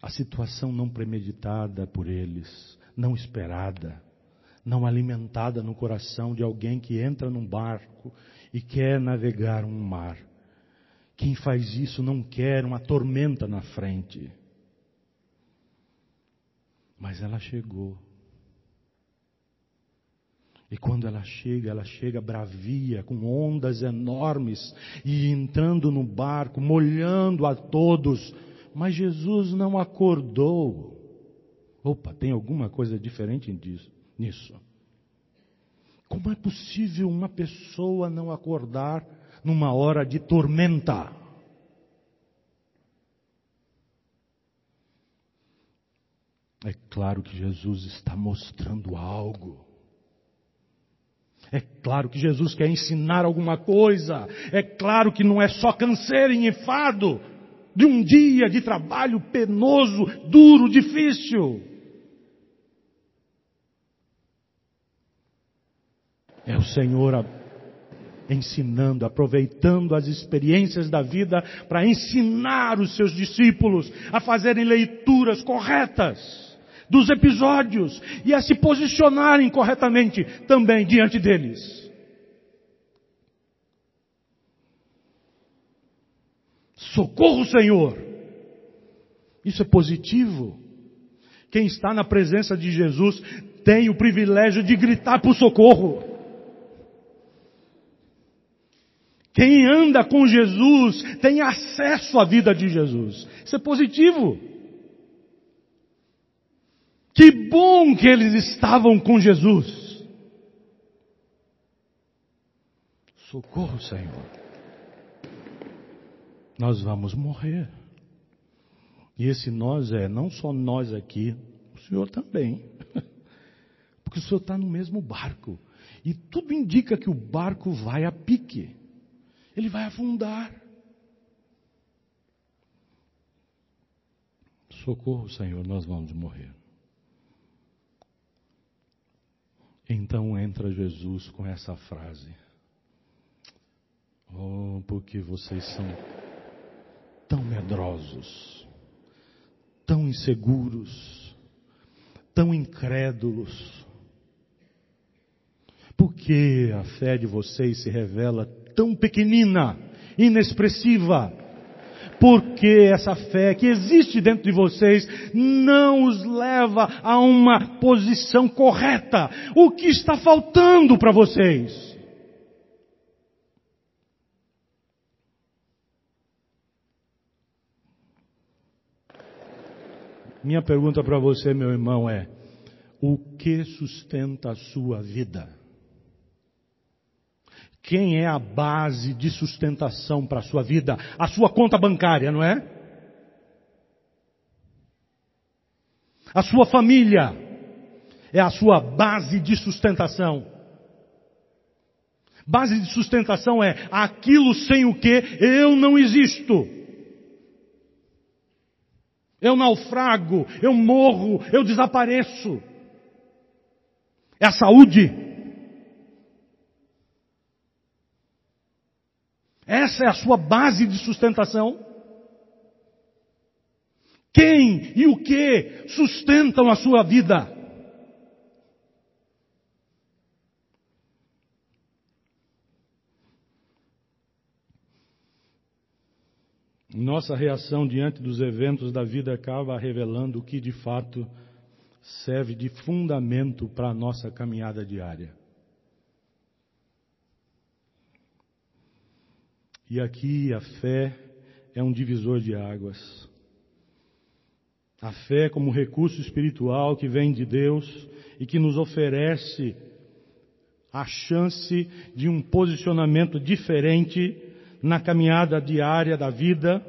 A situação não premeditada por eles, não esperada, não alimentada no coração de alguém que entra num barco e quer navegar um mar. Quem faz isso não quer uma tormenta na frente. Mas ela chegou. E quando ela chega, ela chega bravia, com ondas enormes, e entrando no barco, molhando a todos. Mas Jesus não acordou. Opa, tem alguma coisa diferente nisso. Como é possível uma pessoa não acordar numa hora de tormenta? É claro que Jesus está mostrando algo. É claro que Jesus quer ensinar alguma coisa. É claro que não é só canseiro e enfado de um dia de trabalho penoso, duro, difícil. É o Senhor ensinando, aproveitando as experiências da vida para ensinar os seus discípulos a fazerem leituras corretas dos episódios e a se posicionarem corretamente também diante deles. Socorro, Senhor! Isso é positivo. Quem está na presença de Jesus tem o privilégio de gritar por socorro. Quem anda com Jesus tem acesso à vida de Jesus. Isso é positivo. Que bom que eles estavam com Jesus. Socorro, Senhor. Nós vamos morrer. E esse nós é não só nós aqui, o Senhor também. Porque o Senhor está no mesmo barco. E tudo indica que o barco vai a pique. Ele vai afundar. Socorro, Senhor, nós vamos morrer. Então entra Jesus com essa frase. Oh, porque vocês são tão medrosos, tão inseguros, tão incrédulos. Por que a fé de vocês se revela tão pequenina, inexpressiva? porque essa fé que existe dentro de vocês não os leva a uma posição correta. O que está faltando para vocês? Minha pergunta para você, meu irmão, é: o que sustenta a sua vida? Quem é a base de sustentação para a sua vida? A sua conta bancária, não é? A sua família é a sua base de sustentação. Base de sustentação é aquilo sem o que eu não existo. Eu naufrago, eu morro, eu desapareço. É a saúde. Essa é a sua base de sustentação? Quem e o que sustentam a sua vida? Nossa reação diante dos eventos da vida acaba revelando o que de fato serve de fundamento para a nossa caminhada diária. E aqui a fé é um divisor de águas. A fé como recurso espiritual que vem de Deus e que nos oferece a chance de um posicionamento diferente na caminhada diária da vida.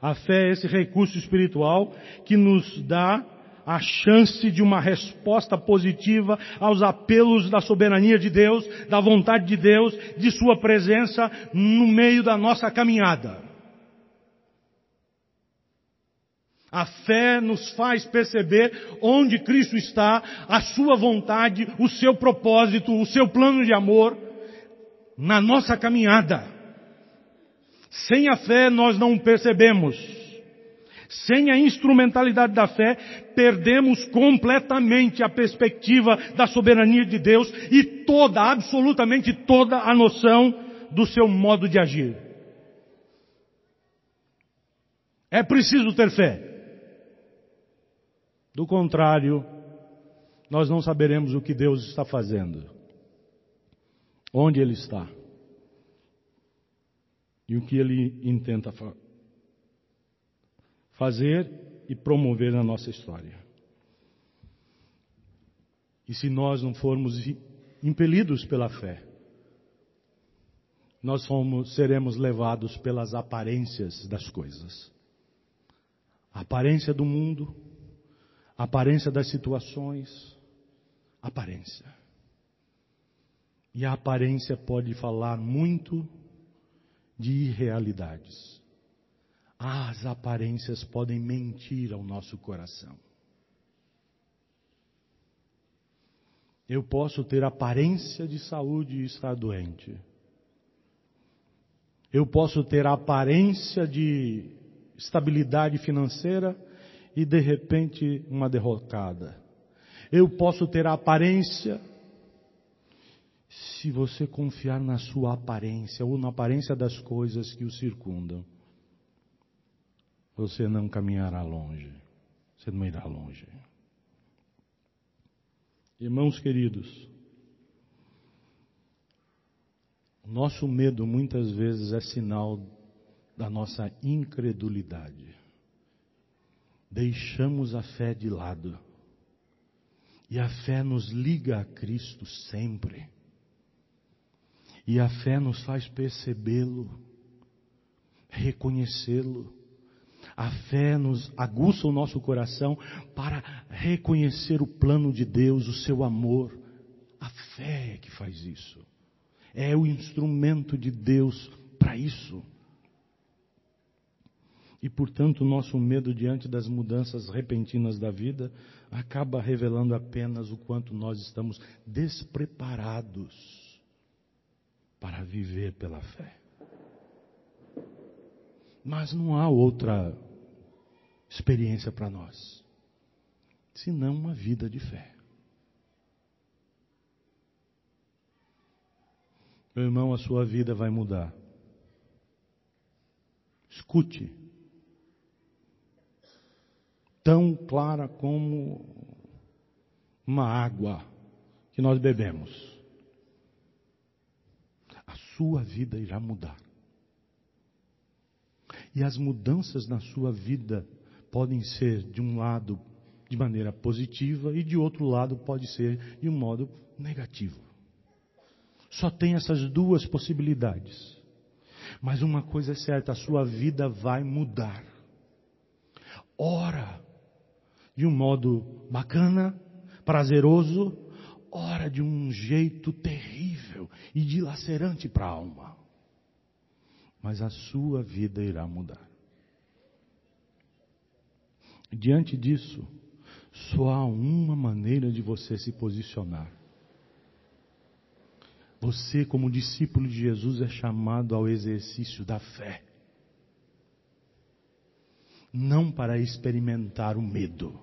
A fé é esse recurso espiritual que nos dá a chance de uma resposta positiva aos apelos da soberania de Deus, da vontade de Deus, de Sua presença no meio da nossa caminhada. A fé nos faz perceber onde Cristo está, a Sua vontade, o seu propósito, o seu plano de amor na nossa caminhada. Sem a fé nós não percebemos. Sem a instrumentalidade da fé, perdemos completamente a perspectiva da soberania de Deus e toda, absolutamente toda a noção do seu modo de agir. É preciso ter fé. Do contrário, nós não saberemos o que Deus está fazendo, onde Ele está e o que Ele intenta fa fazer e promover na nossa história. E se nós não formos impelidos pela fé, nós somos, seremos levados pelas aparências das coisas. A aparência do mundo, a aparência das situações, aparência. E a aparência pode falar muito de irrealidades. As aparências podem mentir ao nosso coração. Eu posso ter aparência de saúde e estar doente. Eu posso ter aparência de estabilidade financeira e de repente uma derrocada. Eu posso ter aparência se você confiar na sua aparência ou na aparência das coisas que o circundam. Você não caminhará longe. Você não irá longe. Irmãos queridos, nosso medo muitas vezes é sinal da nossa incredulidade. Deixamos a fé de lado. E a fé nos liga a Cristo sempre. E a fé nos faz percebê-lo, reconhecê-lo a fé nos aguça o nosso coração para reconhecer o plano de Deus, o seu amor. A fé é que faz isso. É o instrumento de Deus para isso. E portanto, nosso medo diante das mudanças repentinas da vida acaba revelando apenas o quanto nós estamos despreparados para viver pela fé. Mas não há outra experiência para nós, senão uma vida de fé. Meu irmão, a sua vida vai mudar. Escute. Tão clara como uma água que nós bebemos. A sua vida irá mudar. E as mudanças na sua vida podem ser, de um lado, de maneira positiva e de outro lado pode ser de um modo negativo. Só tem essas duas possibilidades. Mas uma coisa é certa, a sua vida vai mudar. Ora de um modo bacana, prazeroso, ora de um jeito terrível e dilacerante para a alma mas a sua vida irá mudar. Diante disso, só há uma maneira de você se posicionar. Você, como discípulo de Jesus, é chamado ao exercício da fé. Não para experimentar o medo.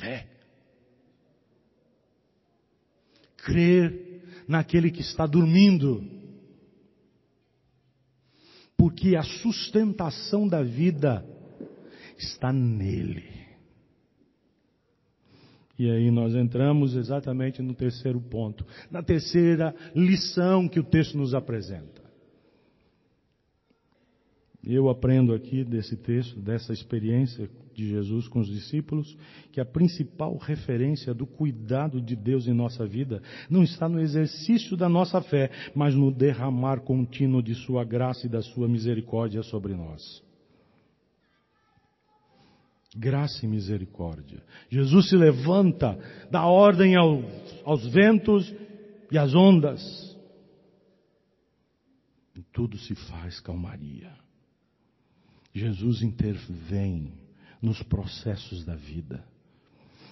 Fé. Crer naquele que está dormindo porque a sustentação da vida está nele. E aí nós entramos exatamente no terceiro ponto, na terceira lição que o texto nos apresenta. Eu aprendo aqui desse texto, dessa experiência de Jesus com os discípulos, que a principal referência do cuidado de Deus em nossa vida não está no exercício da nossa fé, mas no derramar contínuo de Sua graça e da Sua misericórdia sobre nós. Graça e misericórdia. Jesus se levanta, dá ordem aos, aos ventos e às ondas. E tudo se faz calmaria. Jesus intervém nos processos da vida.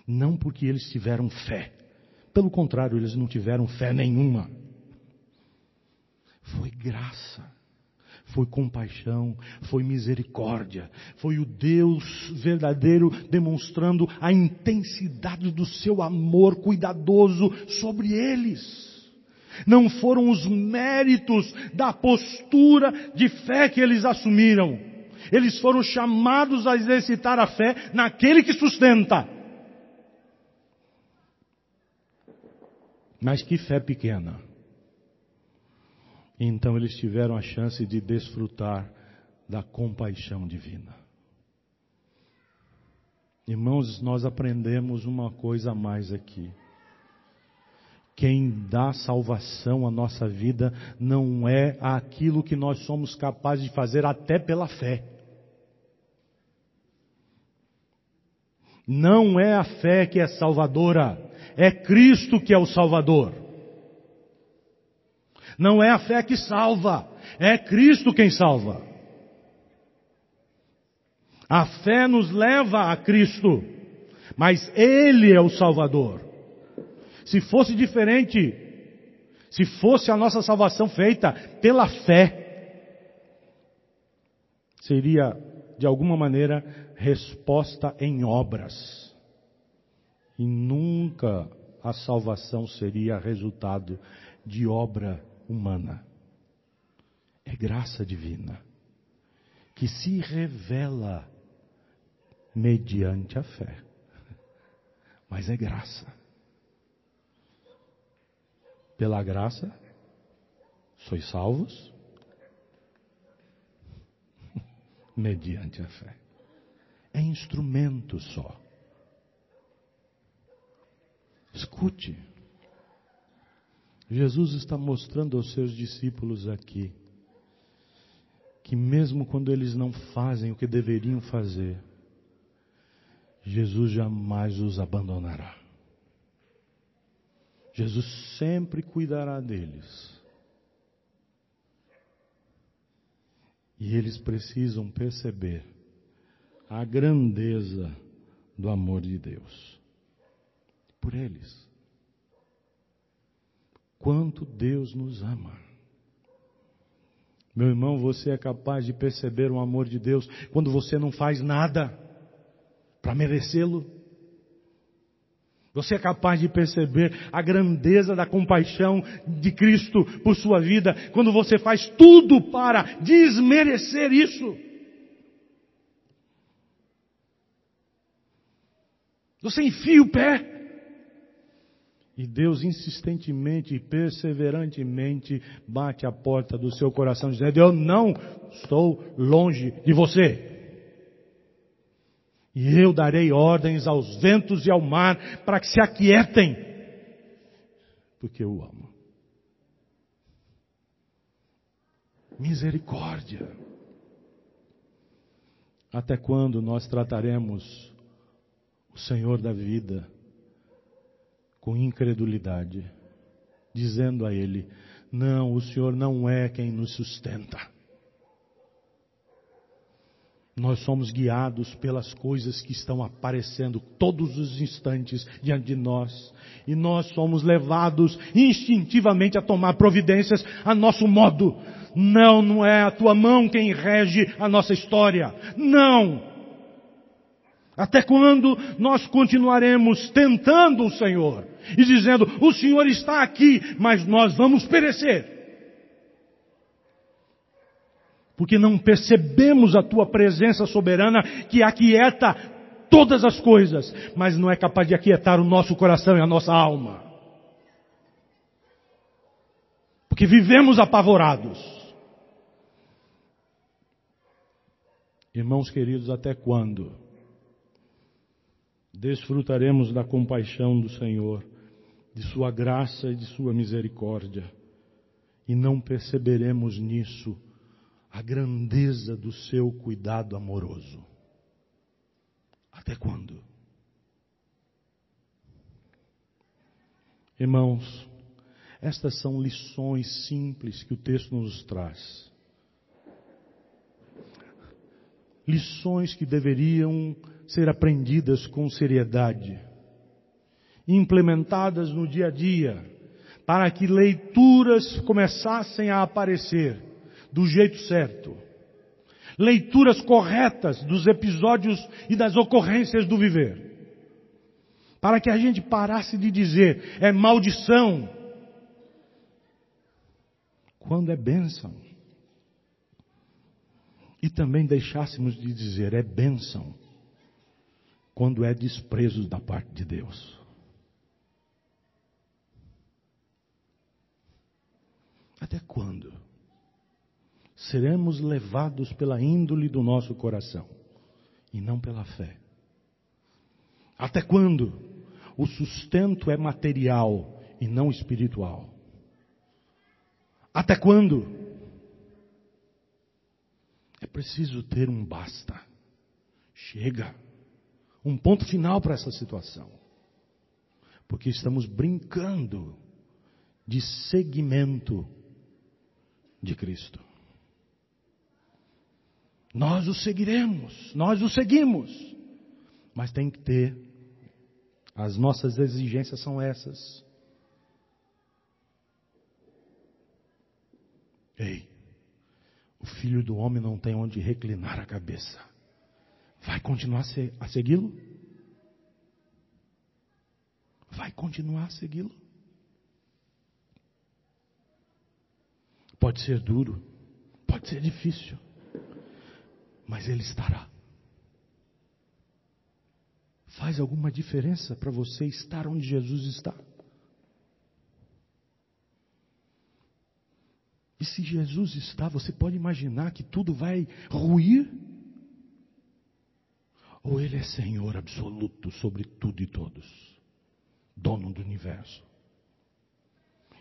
Não porque eles tiveram fé. Pelo contrário, eles não tiveram fé nenhuma. Foi graça, foi compaixão, foi misericórdia, foi o Deus verdadeiro demonstrando a intensidade do seu amor cuidadoso sobre eles. Não foram os méritos da postura de fé que eles assumiram Eles foram chamados a exercitar a fé naquele que sustenta. Mas que fé pequena. Então eles tiveram a chance de desfrutar da compaixão divina. Irmãos, nós aprendemos uma coisa a mais aqui. Quem dá salvação à nossa vida não é aquilo que nós somos capazes de fazer até pela fé. Não é a fé que é salvadora, é Cristo que é o Salvador. Não é a fé que salva, é Cristo quem salva. A fé nos leva a Cristo, mas Ele é o Salvador. Se fosse diferente, se fosse a nossa salvação feita pela fé, seria de alguma maneira resposta em obras. E nunca a salvação seria resultado de obra humana. É graça divina que se revela mediante a fé. Mas é graça. Pela graça, sois salvos mediante a fé. É instrumento só. Escute. Jesus está mostrando aos seus discípulos aqui que mesmo quando eles não fazem o que deveriam fazer, Jesus jamais os abandonará. Jesus sempre cuidará deles. E eles precisam perceber a grandeza do amor de Deus por eles. Quanto Deus nos ama. Meu irmão, você é capaz de perceber o amor de Deus quando você não faz nada para merecê-lo. Você é capaz de perceber a grandeza da compaixão de Cristo por sua vida quando você faz tudo para desmerecer isso. Você enfia o pé. E Deus insistentemente e perseverantemente bate a porta do seu coração dizendo: Eu não estou longe de você. E eu darei ordens aos ventos e ao mar para que se aquietem, porque eu amo. Misericórdia. Até quando nós trataremos o Senhor da vida com incredulidade, dizendo a Ele: Não, o Senhor não é quem nos sustenta. Nós somos guiados pelas coisas que estão aparecendo todos os instantes diante de nós. E nós somos levados instintivamente a tomar providências a nosso modo. Não, não é a tua mão quem rege a nossa história. Não! Até quando nós continuaremos tentando o Senhor e dizendo, o Senhor está aqui, mas nós vamos perecer? Porque não percebemos a tua presença soberana que aquieta todas as coisas, mas não é capaz de aquietar o nosso coração e a nossa alma. Porque vivemos apavorados. Irmãos queridos, até quando desfrutaremos da compaixão do Senhor, de Sua graça e de Sua misericórdia, e não perceberemos nisso a grandeza do seu cuidado amoroso. Até quando? Irmãos, estas são lições simples que o texto nos traz. Lições que deveriam ser aprendidas com seriedade, implementadas no dia a dia, para que leituras começassem a aparecer do jeito certo. Leituras corretas dos episódios e das ocorrências do viver. Para que a gente parasse de dizer é maldição quando é bênção. E também deixássemos de dizer é bênção quando é desprezo da parte de Deus. Até quando? Seremos levados pela índole do nosso coração e não pela fé. Até quando o sustento é material e não espiritual? Até quando? É preciso ter um basta. Chega. Um ponto final para essa situação. Porque estamos brincando de seguimento de Cristo. Nós o seguiremos, nós o seguimos, mas tem que ter, as nossas exigências são essas. Ei, o filho do homem não tem onde reclinar a cabeça. Vai continuar a segui-lo? Vai continuar a segui-lo? Pode ser duro, pode ser difícil, mas Ele estará. Faz alguma diferença para você estar onde Jesus está? E se Jesus está, você pode imaginar que tudo vai ruir? Ou Ele é Senhor absoluto sobre tudo e todos, dono do universo?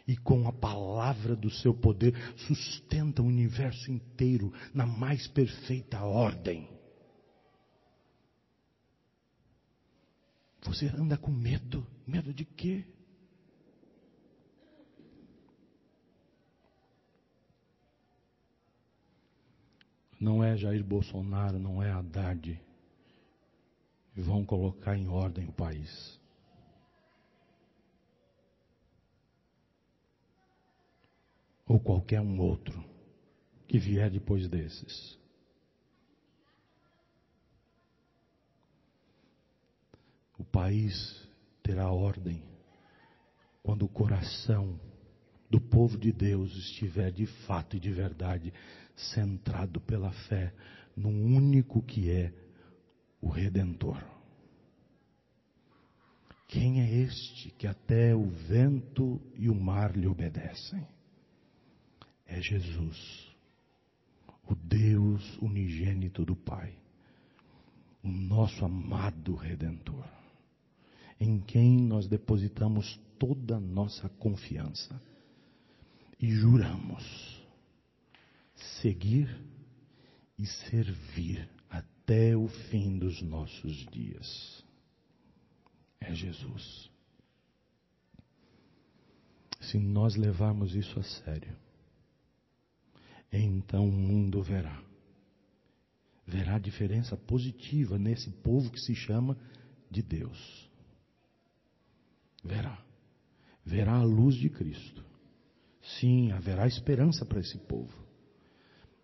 E com a palavra do seu poder sustenta o universo inteiro na mais perfeita ordem. Você anda com medo? Medo de quê? Não é Jair Bolsonaro, não é Haddad. Vão colocar em ordem o país. Ou qualquer um outro que vier depois desses. O país terá ordem quando o coração do povo de Deus estiver de fato e de verdade centrado pela fé no único que é o Redentor. Quem é este que até o vento e o mar lhe obedecem? É Jesus, o Deus unigênito do Pai, o nosso amado Redentor, em quem nós depositamos toda a nossa confiança e juramos seguir e servir até o fim dos nossos dias. É Jesus. Se nós levarmos isso a sério, então o mundo verá. Verá diferença positiva nesse povo que se chama de Deus. Verá. Verá a luz de Cristo. Sim, haverá esperança para esse povo.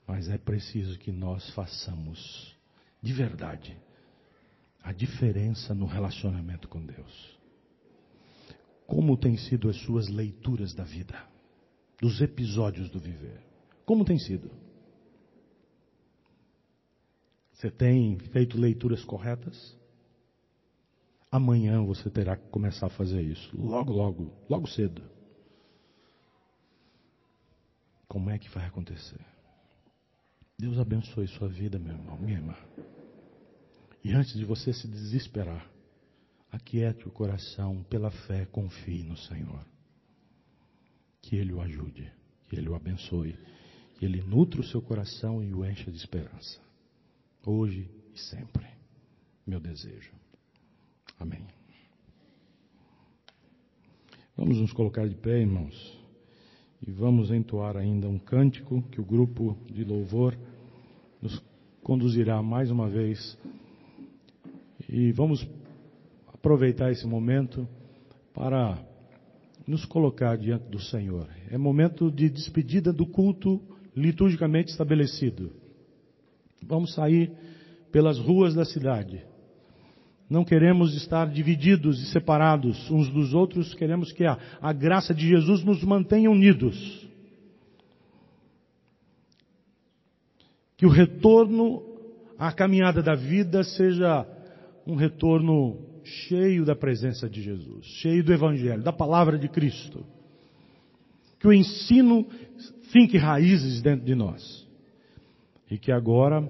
Mas é preciso que nós façamos, de verdade, a diferença no relacionamento com Deus. Como têm sido as suas leituras da vida, dos episódios do viver? Como tem sido? Você tem feito leituras corretas? Amanhã você terá que começar a fazer isso. Logo, logo, logo cedo. Como é que vai acontecer? Deus abençoe sua vida, meu irmão, minha irmã. E antes de você se desesperar, aquiete o coração, pela fé, confie no Senhor. Que Ele o ajude, que Ele o abençoe Ele nutra o seu coração e o encha de esperança. Hoje e sempre. Meu desejo. Amém. Vamos nos colocar de pé, irmãos, e vamos entoar ainda um cântico que o grupo de louvor nos conduzirá mais uma vez. E vamos aproveitar esse momento para nos colocar diante do Senhor. É momento de despedida do culto liturgicamente estabelecido. Vamos sair pelas ruas da cidade. Não queremos estar divididos e separados uns dos outros, queremos que a, a graça de Jesus nos mantenha unidos. Que o retorno à caminhada da vida seja um retorno cheio da presença de Jesus, cheio do Evangelho, da palavra de Cristo. Que o ensino finque raízes dentro de nós. E que agora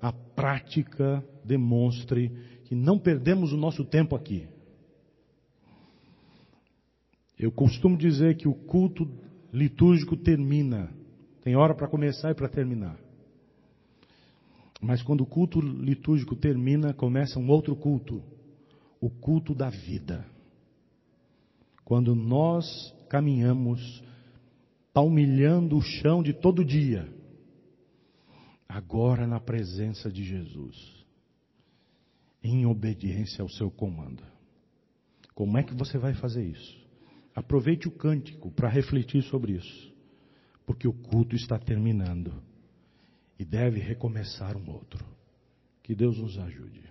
a prática demonstre que não perdemos o nosso tempo aqui. Eu costumo dizer que o culto litúrgico termina. Tem hora para começar e para terminar. Mas quando o culto litúrgico termina, começa um outro culto o culto da vida. Quando nós caminhamos palmilhando o chão de todo dia, agora na presença de Jesus, em obediência ao seu comando. Como é que você vai fazer isso? Aproveite o cântico para refletir sobre isso, porque o culto está terminando e deve recomeçar um outro. Que Deus nos ajude.